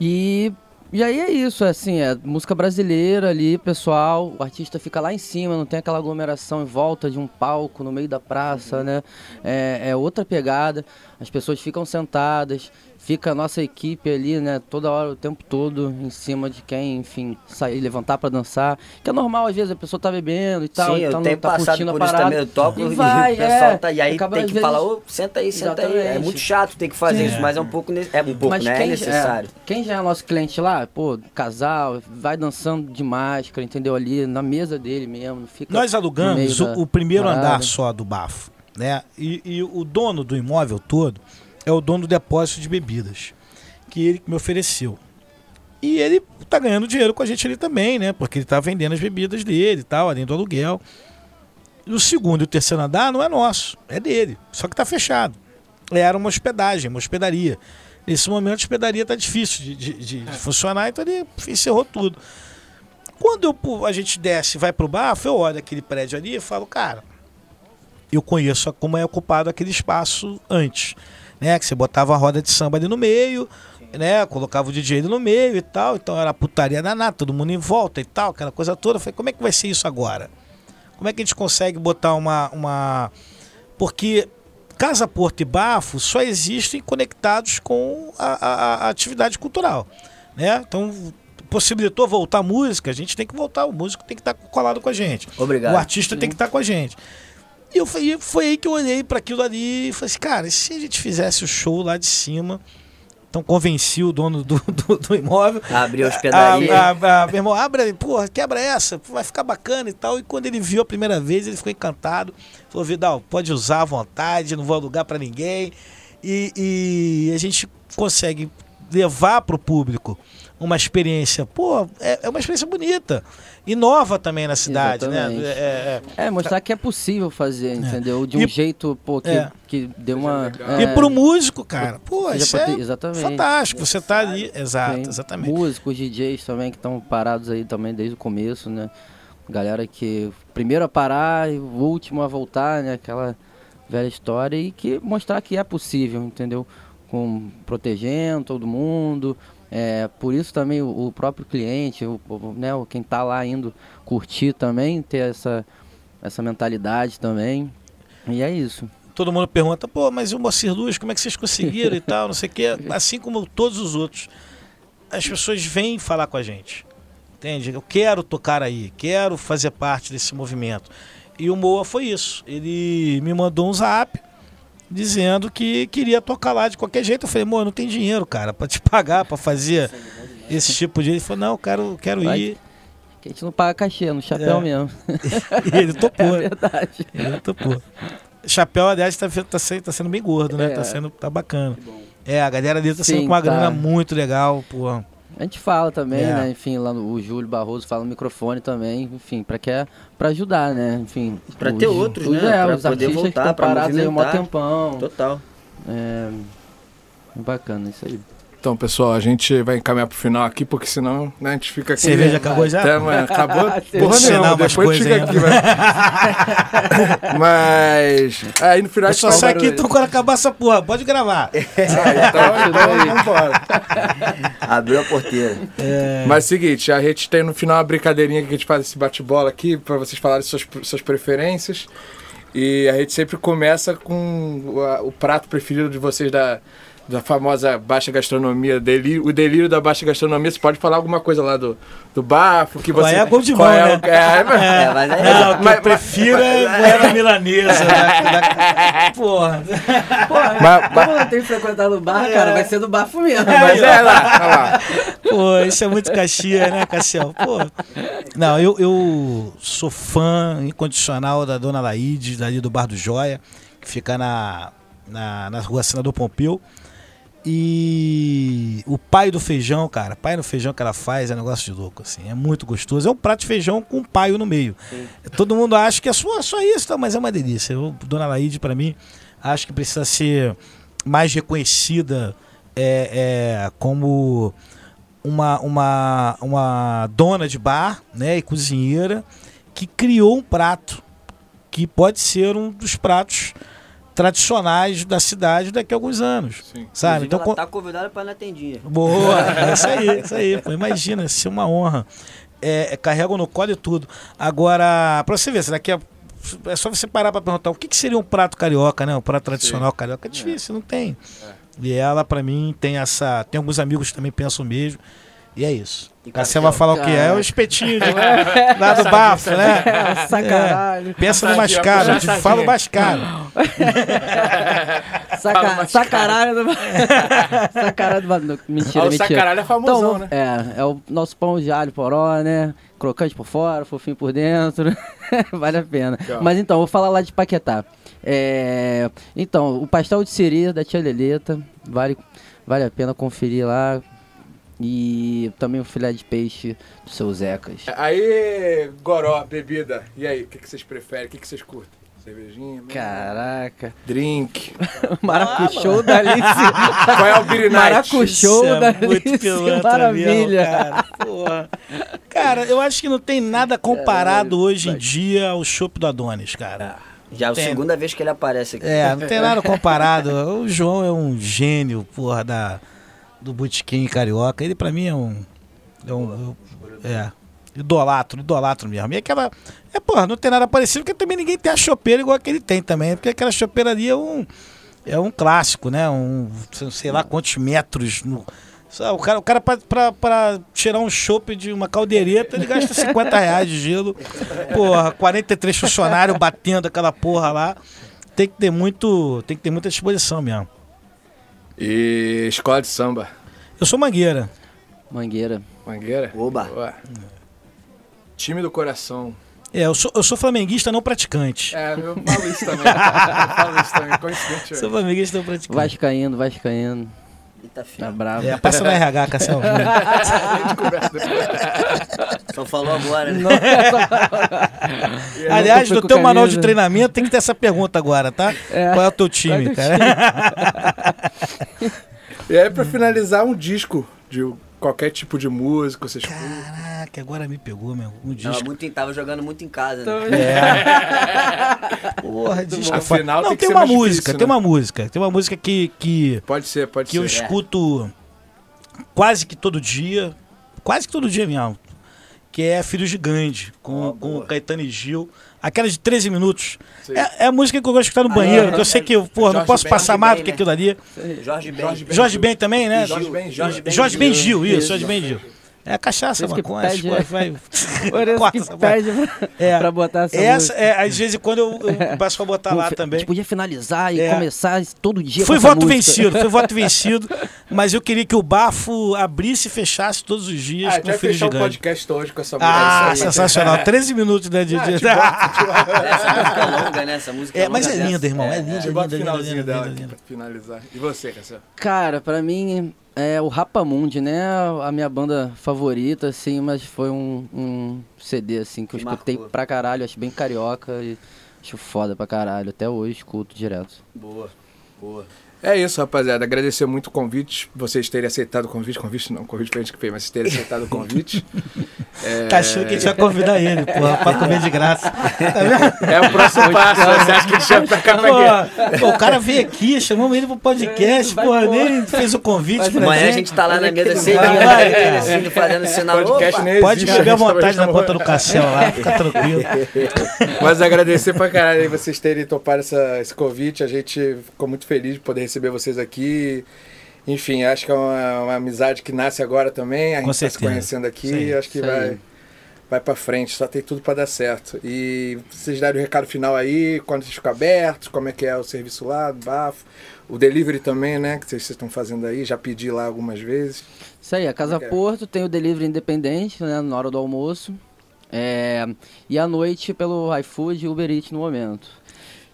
E, e aí é isso, é assim, é música brasileira ali, pessoal, o artista fica lá em cima, não tem aquela aglomeração em volta de um palco no meio da praça, né? É, é outra pegada, as pessoas ficam sentadas, fica a nossa equipe ali, né, toda hora, o tempo todo, em cima de quem, enfim, sair, levantar pra dançar, que é normal, às vezes, a pessoa tá bebendo e tal, Sim, então eu tenho tá passado curtindo por a isso também. Eu toco E e, vai, o pessoal é, tá. E aí acaba, tem que falar, vezes- ô, senta aí, senta aí. É Exatamente. muito chato ter que fazer Sim. isso, mas é um pouco. ne- É um pouco, Mas né? É quem, necessário. é, quem já é nosso cliente lá, pô, casal, vai dançando de máscara, entendeu? Ali na mesa dele mesmo, fica. Nós alugamos o, o primeiro parada. andar só do bafo, né? E, e o dono do imóvel todo é o dono do depósito de bebidas, que ele me ofereceu. E ele tá ganhando dinheiro com a gente ali também, né? Porque ele tá vendendo as bebidas dele e tal, além do aluguel. E o segundo e o terceiro andar não é nosso, é dele. Só que tá fechado. Era uma hospedagem, uma hospedaria. Nesse momento a hospedaria tá difícil de, de- de- de funcionar, então ele encerrou tudo. Quando eu a gente desce e vai pro bar, eu olho aquele prédio ali e falo, cara, eu conheço como é ocupado aquele espaço antes. Né? Que você botava a roda de samba ali no meio, né? Colocava o DJ ali no meio e tal. Então era putaria danada, todo mundo em volta e tal, aquela coisa toda. Eu falei, como é que vai ser isso agora? Como é que a gente consegue botar uma. uma... Porque Casa Porto e Bafo só existem conectados com a, a- a atividade cultural. Né? Então, possibilitou voltar a música, a gente tem que voltar, o músico tem que estar colado com a gente. Obrigado. O artista tem que estar com a gente. E eu, e foi aí que eu olhei para aquilo ali e falei assim, cara, e se a gente fizesse o show lá de cima? Então convenci o dono do, do, do imóvel. Abriu a hospedaria. A, a, a, meu irmão, abre, porra, quebra essa, vai ficar bacana e tal. E quando ele viu a primeira vez, ele ficou encantado. Falou, Vidal, pode usar à vontade, não vou alugar para ninguém. E, e a gente consegue levar para o público uma experiência, pô, é, é uma experiência bonita. E nova também na cidade, Exatamente. né? É, é, É, mostrar que é possível fazer, entendeu? De um E- jeito, pô, que, É. que deu uma. legal. E é, pro músico, cara, pô, isso é exatamente. fantástico. Você tá ali, exato, Tem exatamente. Músicos, DJs também que estão parados aí também desde o começo, né? Galera que primeiro a parar e o último a voltar, né? Aquela velha história e que mostrar que é possível, entendeu? Com protegendo todo mundo. É, por isso também o, o próprio cliente, o, o- né, quem tá lá indo curtir também, ter essa, essa mentalidade também. E é isso. Todo mundo pergunta, pô, mas o Moacir Luz, como é que vocês conseguiram e tal, não sei o quê. Assim como todos os outros, as pessoas vêm falar com a gente. Entende? Eu quero tocar aí, quero fazer parte desse movimento. E o Moa foi isso. Ele me mandou um zap dizendo que queria tocar lá de qualquer jeito. Eu falei, Moa, não tem dinheiro, cara, pra te pagar, pra fazer esse tipo de. Ele falou, não, eu quero, quero Vai. ir. Que a gente não paga cachê, no chapéu É. mesmo. E ele topou. É verdade. Ele topou. Chapéu, aliás, tá, tá, sendo, tá sendo bem gordo, né? É. Tá sendo. Tá bacana. É, a galera dele tá Sim, sendo com uma tá. grana muito legal, pô. A gente fala também, É. né? Enfim, lá no, o Júlio Barroso fala no microfone também, enfim, pra que é pra ajudar, né? Enfim. Pra os- ter outros, os- né? É, Pra os poder artistas voltar, que estão parados aí um tempão. Total. É, bacana isso aí. Então, pessoal, a gente vai encaminhar pro final aqui, porque senão né, a gente fica aqui. Cerveja acabou já? Até amanhã. Acabou? Porra nenhuma, umas depois fica aqui. Mas... mas... Aí no final a Eu gente só sai aqui então quando acabar essa porra. Pode gravar. Ah, então, então vambora. Abriu a porteira. Mas é o seguinte, a gente tem no final uma brincadeirinha que a gente faz esse bate-bola aqui, pra vocês falarem suas, suas preferências. E a gente sempre começa com o, a- o prato preferido de vocês da, da famosa baixa gastronomia, delírio, o delírio da baixa gastronomia. Você pode falar alguma coisa lá do, do bafo, que você... Goiá é gol de qual mão, é o- né? é, mas- É, mas é. Não, mas- eu prefiro é goiaba milanesa. da- da- Porra. mas- Como eu não tenho frequentado o bar, cara, vai ser do bafo mesmo. mas é lá, olha lá. Pô, isso é muito Caxias, né, Cassiel? Pô. Não, eu, eu sou fã incondicional da Dona Laide, dali do Bar do Joia, que fica na, na, na rua Senador Pompeu. E o pai do feijão, cara, pai do feijão que ela faz é negócio de louco, assim, é muito gostoso. É um prato de feijão com um paio no meio. Todo mundo acha que é só, só isso, tá? mas é uma delícia. Eu, Dona Laide, pra mim, acho que precisa ser mais reconhecida é, é, como uma, uma, uma dona de bar né, e cozinheira que criou um prato que pode ser um dos pratos tradicionais da cidade daqui a alguns anos. Sim. Sabe? Inclusive, Então, ela co- tá convidada pra ir na tendinha. Boa, é isso aí, é isso aí. Pô, imagina, isso é uma honra. É, é, carregam no colo e tudo. Agora, pra você ver, se daqui a. É só você parar pra perguntar o que, que seria um prato carioca, né? Um prato tradicional carioca. É difícil, não tem. E ela, pra mim, tem essa. Tem alguns amigos que também pensam o mesmo. E é isso. Cassiel vai falar o que é? É o espetinho de, lá do bafo, né? É, sacanagem. Pensa no mais caro, eu te falo mais caro. Saca, sacaralho do Sacaralho do Mentira, Ah, o mentira. sacaralho é famosão, Então, né? É, é o nosso pão de alho poró, né? Crocante por fora, fofinho por dentro. vale a pena. Legal. Mas então, vou falar lá de Paquetá. É, então, o pastel de siri da tia Leleta, vale, vale a pena conferir lá. E também o filé de peixe do seu Zecas. Aí, goró, bebida. E aí, o que, que vocês preferem? O que, que vocês curtem? Cervejinha? mesmo? Caraca. Drink. Maracuchou da Alice. Qual é o Beer Night? Maracuchou é da muito Alice. Maravilha. mesmo, cara. Porra. Cara, eu acho que não tem nada comparado hoje em dia ao chopp do Adonis, cara. Já é a Tem. segunda vez que ele aparece aqui. É, não tem nada comparado. O João é um gênio, porra, da, do botequim carioca. Ele pra mim é um. É um. É. Idolatro, idolatro mesmo. E aquela. É, porra, não tem nada parecido, porque também ninguém tem a chopeira igual que ele tem também. Porque aquela chopeira ali é um. É um clássico, né? Um. Sei lá quantos metros. No, o cara, o cara pra, pra, pra tirar um chopp de uma caldeireta, ele gasta 50 reais de gelo. Porra, 43 funcionários batendo aquela porra lá. Tem que ter muito. Tem que ter muita disposição mesmo. E escola de samba. Eu sou mangueira. Mangueira. Mangueira? Oba. Boa. Time do coração. É, eu sou, eu sou flamenguista não praticante. É, eu falo isso também. eu falo isso também, coincidente. Sou flamenguista não praticante. Vascaíno, Vascaíno. Eita, Tá filho. bravo. É, passa no RH, Cassiel. A gente conversa depois. Só falou agora, né? Aliás, no teu manual de treinamento tem que ter essa pergunta agora, tá? É. Qual é o teu time, é o cara? E aí, pra finalizar, um disco de qualquer tipo de música, vocês curtem. Caraca, agora me pegou, meu. Um Tava, disco. muito, em- tava jogando muito em casa, né? Porra, disco. é Afinal, Não, tem que tem ser uma mais música, difícil, tem né? uma música. Tem uma música que, que, Pode ser, pode que eu ser. escuto quase que todo dia. Quase que todo dia mesmo. Que é Filhos de Gandhi, com, Ó, com boa. Caetano e Gil. Aquela de 13 minutos. É, é a música que eu gosto de escutar no banheiro, que eu sei que eu, porra, não posso Ben, passar Jorge mais Ben, do que aquilo ali. Jorge Ben. Jorge Ben. Jorge Ben também, né? Jorge Ben, Jorge Ben. Jorge Ben Gil, Isso. Jorge Ben Gil. É cachaça, isso que maconha, pede- coisas, vai. Corta que pede pra, É. pra botar essa, Essa, música. é, às vezes quando eu, eu passo pra botar lá também. A gente podia finalizar e É. começar todo dia Foi voto música. vencido, foi voto vencido, mas eu queria que o bafo abrisse e fechasse todos os dias Ah, a com vai fechar o Gigante. podcast hoje com essa música. Ah, É isso aí. sensacional. 13 minutos, né, de... de- Essa música é longa, né? Essa música É, mas é longa dessa. linda, irmão. É, linda, A gente linda, bota o linda, finalzinho linda, dela linda, finalizar. E você, Cassiano? Cara, pra mim é o Rapamundi, né? A minha banda favorita, assim, mas foi um, um CD, assim, que eu Que escutei marcou. pra caralho, acho bem carioca e acho foda pra caralho. Até hoje escuto direto. Boa, boa. É isso, rapaziada. Agradecer muito o convite, vocês terem aceitado o convite. Convite não, convite foi a gente que fez, mas vocês terem aceitado o convite. É... Tá achando que a gente vai convidar ele, porra, pra comer de graça. Tá? É o próximo passo. Você acha que ele chama pra cá pra quê? Pô, pô, o cara veio aqui, chamamos ele pro podcast, Vai, porra, pô. nem fez o convite pra Amanhã a gente. tá lá na mesa vai. né, assim, fazendo sinal. Podcast Opa! nem Pode existe, beber à vontade na ponta do Cassel lá, fica tranquilo. Mas agradecer pra caralho aí vocês terem topado essa, esse convite. A gente ficou muito feliz de poder receber vocês aqui. Enfim, acho que é uma, uma amizade que nasce agora também. A gente tá se conhecendo aqui. Sim, acho que vai, vai pra frente. Só tem tudo pra dar certo. E vocês darem o recado final aí, quando vocês ficam abertos, como é que é o serviço lá, do bafo. O delivery também, né? Que vocês estão fazendo aí. Já pedi lá algumas vezes. Isso aí, a Casa Ok. Porto tem o delivery independente, né, na hora do almoço. É, e à noite pelo iFood e Uber Eats no momento.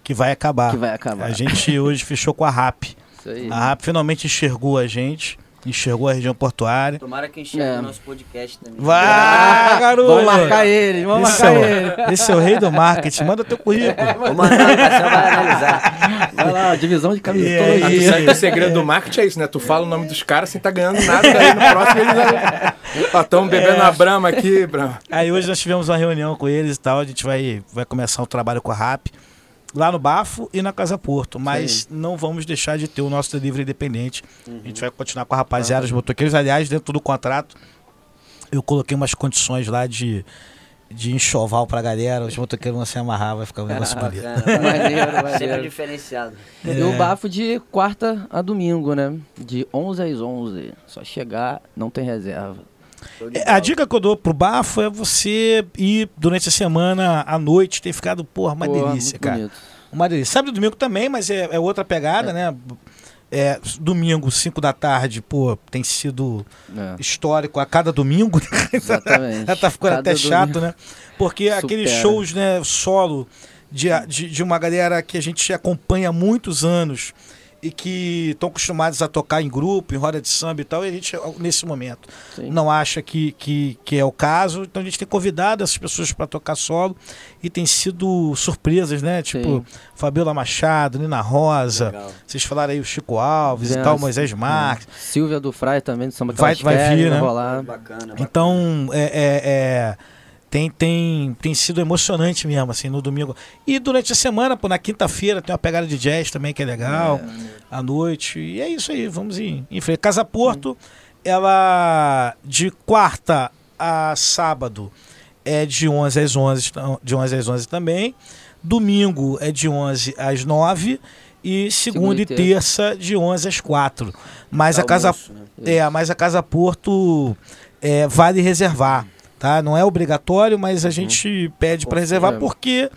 Que vai acabar. Que vai acabar. A gente hoje fechou com a RAP. Isso aí. A RAP finalmente enxergou a gente, enxergou a região portuária. Tomara que enxergue É. o nosso podcast também. Vai, garoto! Vamos marcar ele, vamos Esse marcar é, ele. o, esse é o rei do marketing. Manda teu currículo. Vou mandar, o vai analisar. Vai lá, divisão de camisetologia. aí? Ah, sabe que o segredo do marketing é isso, né? Tu fala o nome dos caras sem tá ganhando nada, daí no próximo eles. Ó, estão bebendo a Brahma aqui, Brahma. Aí hoje nós tivemos uma reunião com eles e tal. A gente vai, vai começar um trabalho com a RAP. Lá no Bafo e na Casa Porto. Mas não vamos deixar de ter o nosso delivery independente. A gente vai continuar com a rapaziada, os motoqueiros. Aliás, dentro do contrato, eu coloquei umas condições lá de, de enxoval pra galera. Os motoqueiros vão se amarrar, vai ficar um negócio bonito. Bacana. Maneiro, maneiro. Sempre diferenciado. E o bafo de quarta a domingo, né? De 11 às 11. Só chegar, não tem reserva. É. A dica que eu dou pro bafo é você ir durante a semana à noite, ter ficado, porra, uma Pô, delícia, cara. bonito. Uma delícia. Sábado e domingo também, mas é, é outra pegada, né? É, domingo, 5 da tarde, pô, tem sido É, histórico a cada domingo. exatamente. Já tá ficando Cada até chato, né? Porque Supera. aqueles shows, né, solo de, de, de uma galera que a gente acompanha há muitos anos e que estão acostumados a tocar em grupo, em roda de samba e tal, e a gente, nesse momento, Sim. não acha que, que, que é o caso. Então a gente tem convidado essas pessoas para tocar solo e tem sido surpresas, né? Tipo, Sim. Fabiola Machado, Nina Rosa, Legal. vocês falaram aí o Chico Alves e Vendo, tal, Moisés. Marques. Silvia do Frai também, do Samba Vai- vai querem, vir, né? rolar. Bacana, bacana. Então, é, é- é, tem, tem, tem sido emocionante mesmo, assim, no domingo. E durante a semana, pô, na quinta-feira tem uma pegada de jazz também que é legal, à noite. E é isso aí, vamos em, em frente. Casa Porto, ela de quarta a sábado é de 11 às 11, então, de 11 às 11 também. Domingo é de 11 às 9 e segunda, Segunda e e terça de 11 às 4. Mas a Casa Almoço, né? é, mas a Casa Porto é, vale reservar, tá? Não é obrigatório, mas a gente pede para reservar porque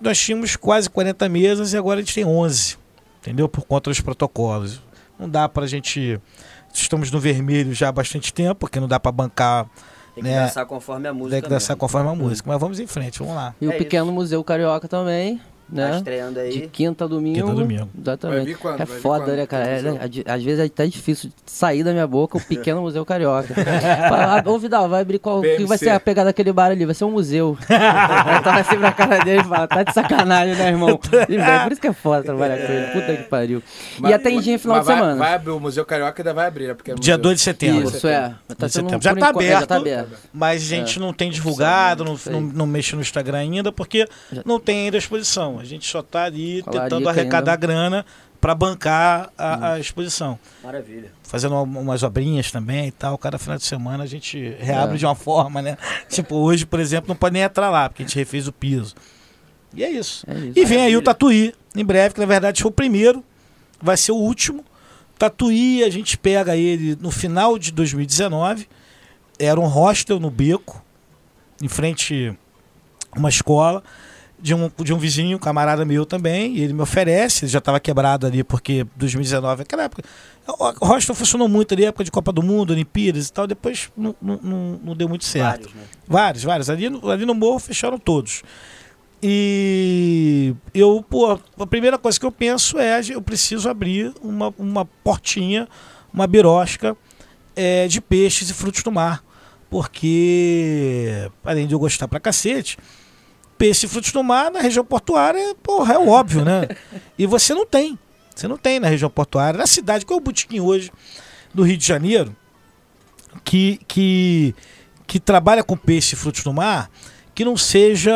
nós tínhamos quase 40 mesas e agora a gente tem 11, entendeu? Por conta dos protocolos. Não dá pra gente estamos no vermelho já há bastante tempo, porque não dá para bancar, Tem que né? dançar conforme a música. tem que dançar mesmo. conforme a música, mas vamos em frente, vamos lá. E o É Pequeno isso. Museu Carioca também, Tá né? estreando aí. De quinta a domingo. Quinta a domingo. Exatamente. Vai vir quando? É Vai foda, quando? né, cara? É, é, às vezes é até difícil sair da minha boca o pequeno museu carioca. Fala, Ô, Vidal, vai abrir qual. O que vai ser a pegada daquele bar ali? Vai ser um museu. Aí tava sempre na cara dele e fala, tá de sacanagem, né, irmão? E, velho, por isso que é foda trabalhar com ele. Puta que pariu. e atendinha final mas de vai- semana. Vai abrir o Museu Carioca ainda vai abrir, né? Porque é Dia museu. 2 de setembro. Isso, é. Tá De setembro. Já tá é, Já tá aberto. aberto. Mas a gente não tem divulgado, não, não, não mexe no Instagram ainda, porque Já- não tem ainda exposição. A gente só tá ali Com a tentando arrecadar ainda. grana para bancar a, a exposição. Maravilha. Fazendo uma- umas obrinhas também e tal. Cada final de semana a gente reabre É. de uma forma, né? tipo, hoje, por exemplo, não pode nem entrar lá, porque a gente refez o piso. E é isso. É isso. E vem aí o Maravilha. Tatuí, em breve, que na verdade foi o primeiro, vai ser o último. Tatuí, a gente pega ele no final de 2019. Era um hostel no beco, em frente a uma escola, de um, de um vizinho, um camarada meu também. E ele me oferece, ele já estava quebrado ali, porque 2019, aquela época. O hostel funcionou muito ali, época de Copa do Mundo, Olimpíadas e tal. Depois não, não, não, deu muito certo. Vários, né? Vários, vários. Ali, no- ali no morro fecharam todos. E eu, pô, a primeira coisa que eu penso é eu preciso abrir uma, uma portinha, uma birosca é, de peixes e frutos do mar. Porque, além de eu gostar pra cacete, peixe e frutos do mar na região portuária, porra, é óbvio, né? E você não tem. Você não tem na região portuária. Na cidade, qual é o botequim hoje do Rio de Janeiro que, que, que trabalha com peixe e frutos do mar que não seja,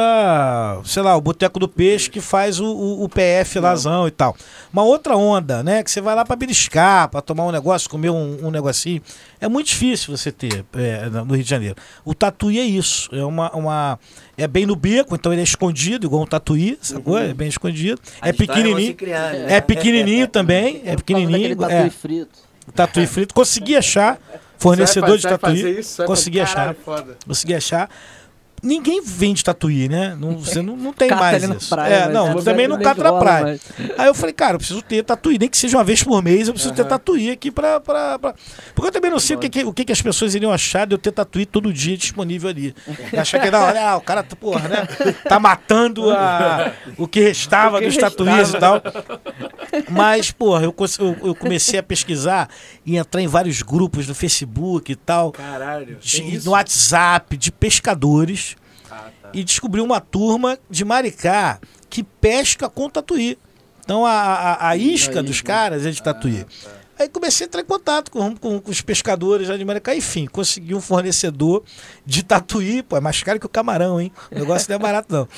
sei lá, o Boteco do Peixe que faz o, o, o PF lazão e tal. Uma outra onda, né? Que você vai lá para beliscar, para tomar um negócio, comer um, um negocinho. É muito difícil você ter é, no Rio de Janeiro. O tatuí é isso. É uma, uma. É bem no beco, então ele é escondido, igual um tatuí, sacou? É bem escondido. A é história pequenininho. criar, né? É pequenininho também. É pequenininho. Tatuí É, frito. tatuí frito. Consegui achar. Fornecedor Você de tatuí. fazer isso? Você vai Consegui achar. Consegui achar. Ninguém vende tatuí, né? Não, você não, não tem Cata mais ali na isso. praia, é, não, é também não cata na praia. mas- Aí eu falei, cara, eu preciso ter tatuí, nem que seja uma vez por mês, eu preciso ter Aham. tatuí aqui pra, pra, pra- Porque eu também não sei o que, que- o que, que as pessoas iriam achar de eu ter tatuí todo dia disponível ali. Achar que, não, olha, ah, o cara, porra, né? Tá matando a, o que restava O que dos tatuís e tal. Mas, porra, eu, eu- eu comecei a pesquisar e entrar em vários grupos no Facebook e tal Caralho. de- no WhatsApp de pescadores. E descobri uma turma de Maricá que pesca com tatuí. Então a, a, a isca dos caras é de tatuí. Aí comecei a entrar em contato com, com, com os pescadores lá de Maricá. Enfim, consegui um fornecedor de tatuí. Pô, é mais caro que o camarão, hein? O negócio não é barato, não.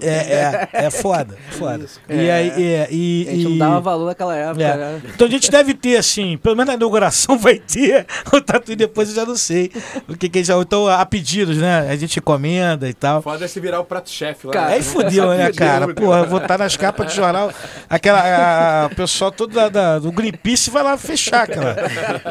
É, é, é foda, é foda. E aí, é, e, A gente não e- dava valor naquela época, é. né? Então a gente deve ter, assim, pelo menos na inauguração vai ter o tatuí depois eu já não sei. O que, que ou então a pedidos, né? A gente encomenda e tal. Foda é se virar o prato-chefe lá. Cara, Aí fudeu, né, cara? Porra, eu vou estar nas capas de jornal. Aquela, a- a- o pessoal todo da, da- do Greenpeace vai lá fechar aquela.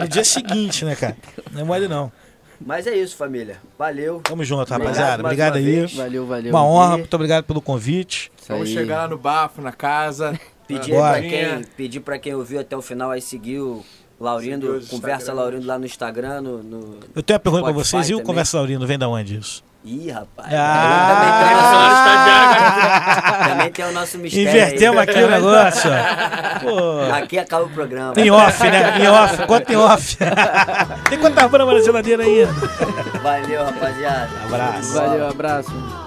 No dia seguinte, né, cara? Não é mole, não. Mas é isso, família. Valeu. Tamo junto, Obrigado rapaziada. Obrigado aí. vez. Valeu, valeu. Uma honra, muito obrigado pelo convite. Isso Vamos aí. chegar lá no bafo, na casa. Pedir pra quem, pedir pra quem ouviu até o final aí seguir o Laurindo, Conversa. Laurindo lá no Instagram, no... no... Eu tenho uma pergunta pra Spotify vocês. E o. Conversa Laurino vem da onde isso? Ih, rapaz. Ah! Também tem o nosso mistério Invertemos aí. aqui o negócio. Pô. Aqui acaba o programa. Em off, né? Em off. Quanto em off? Tem quantas bramas na geladeira ainda? Valeu, rapaziada. Abraço. Valeu, abraço.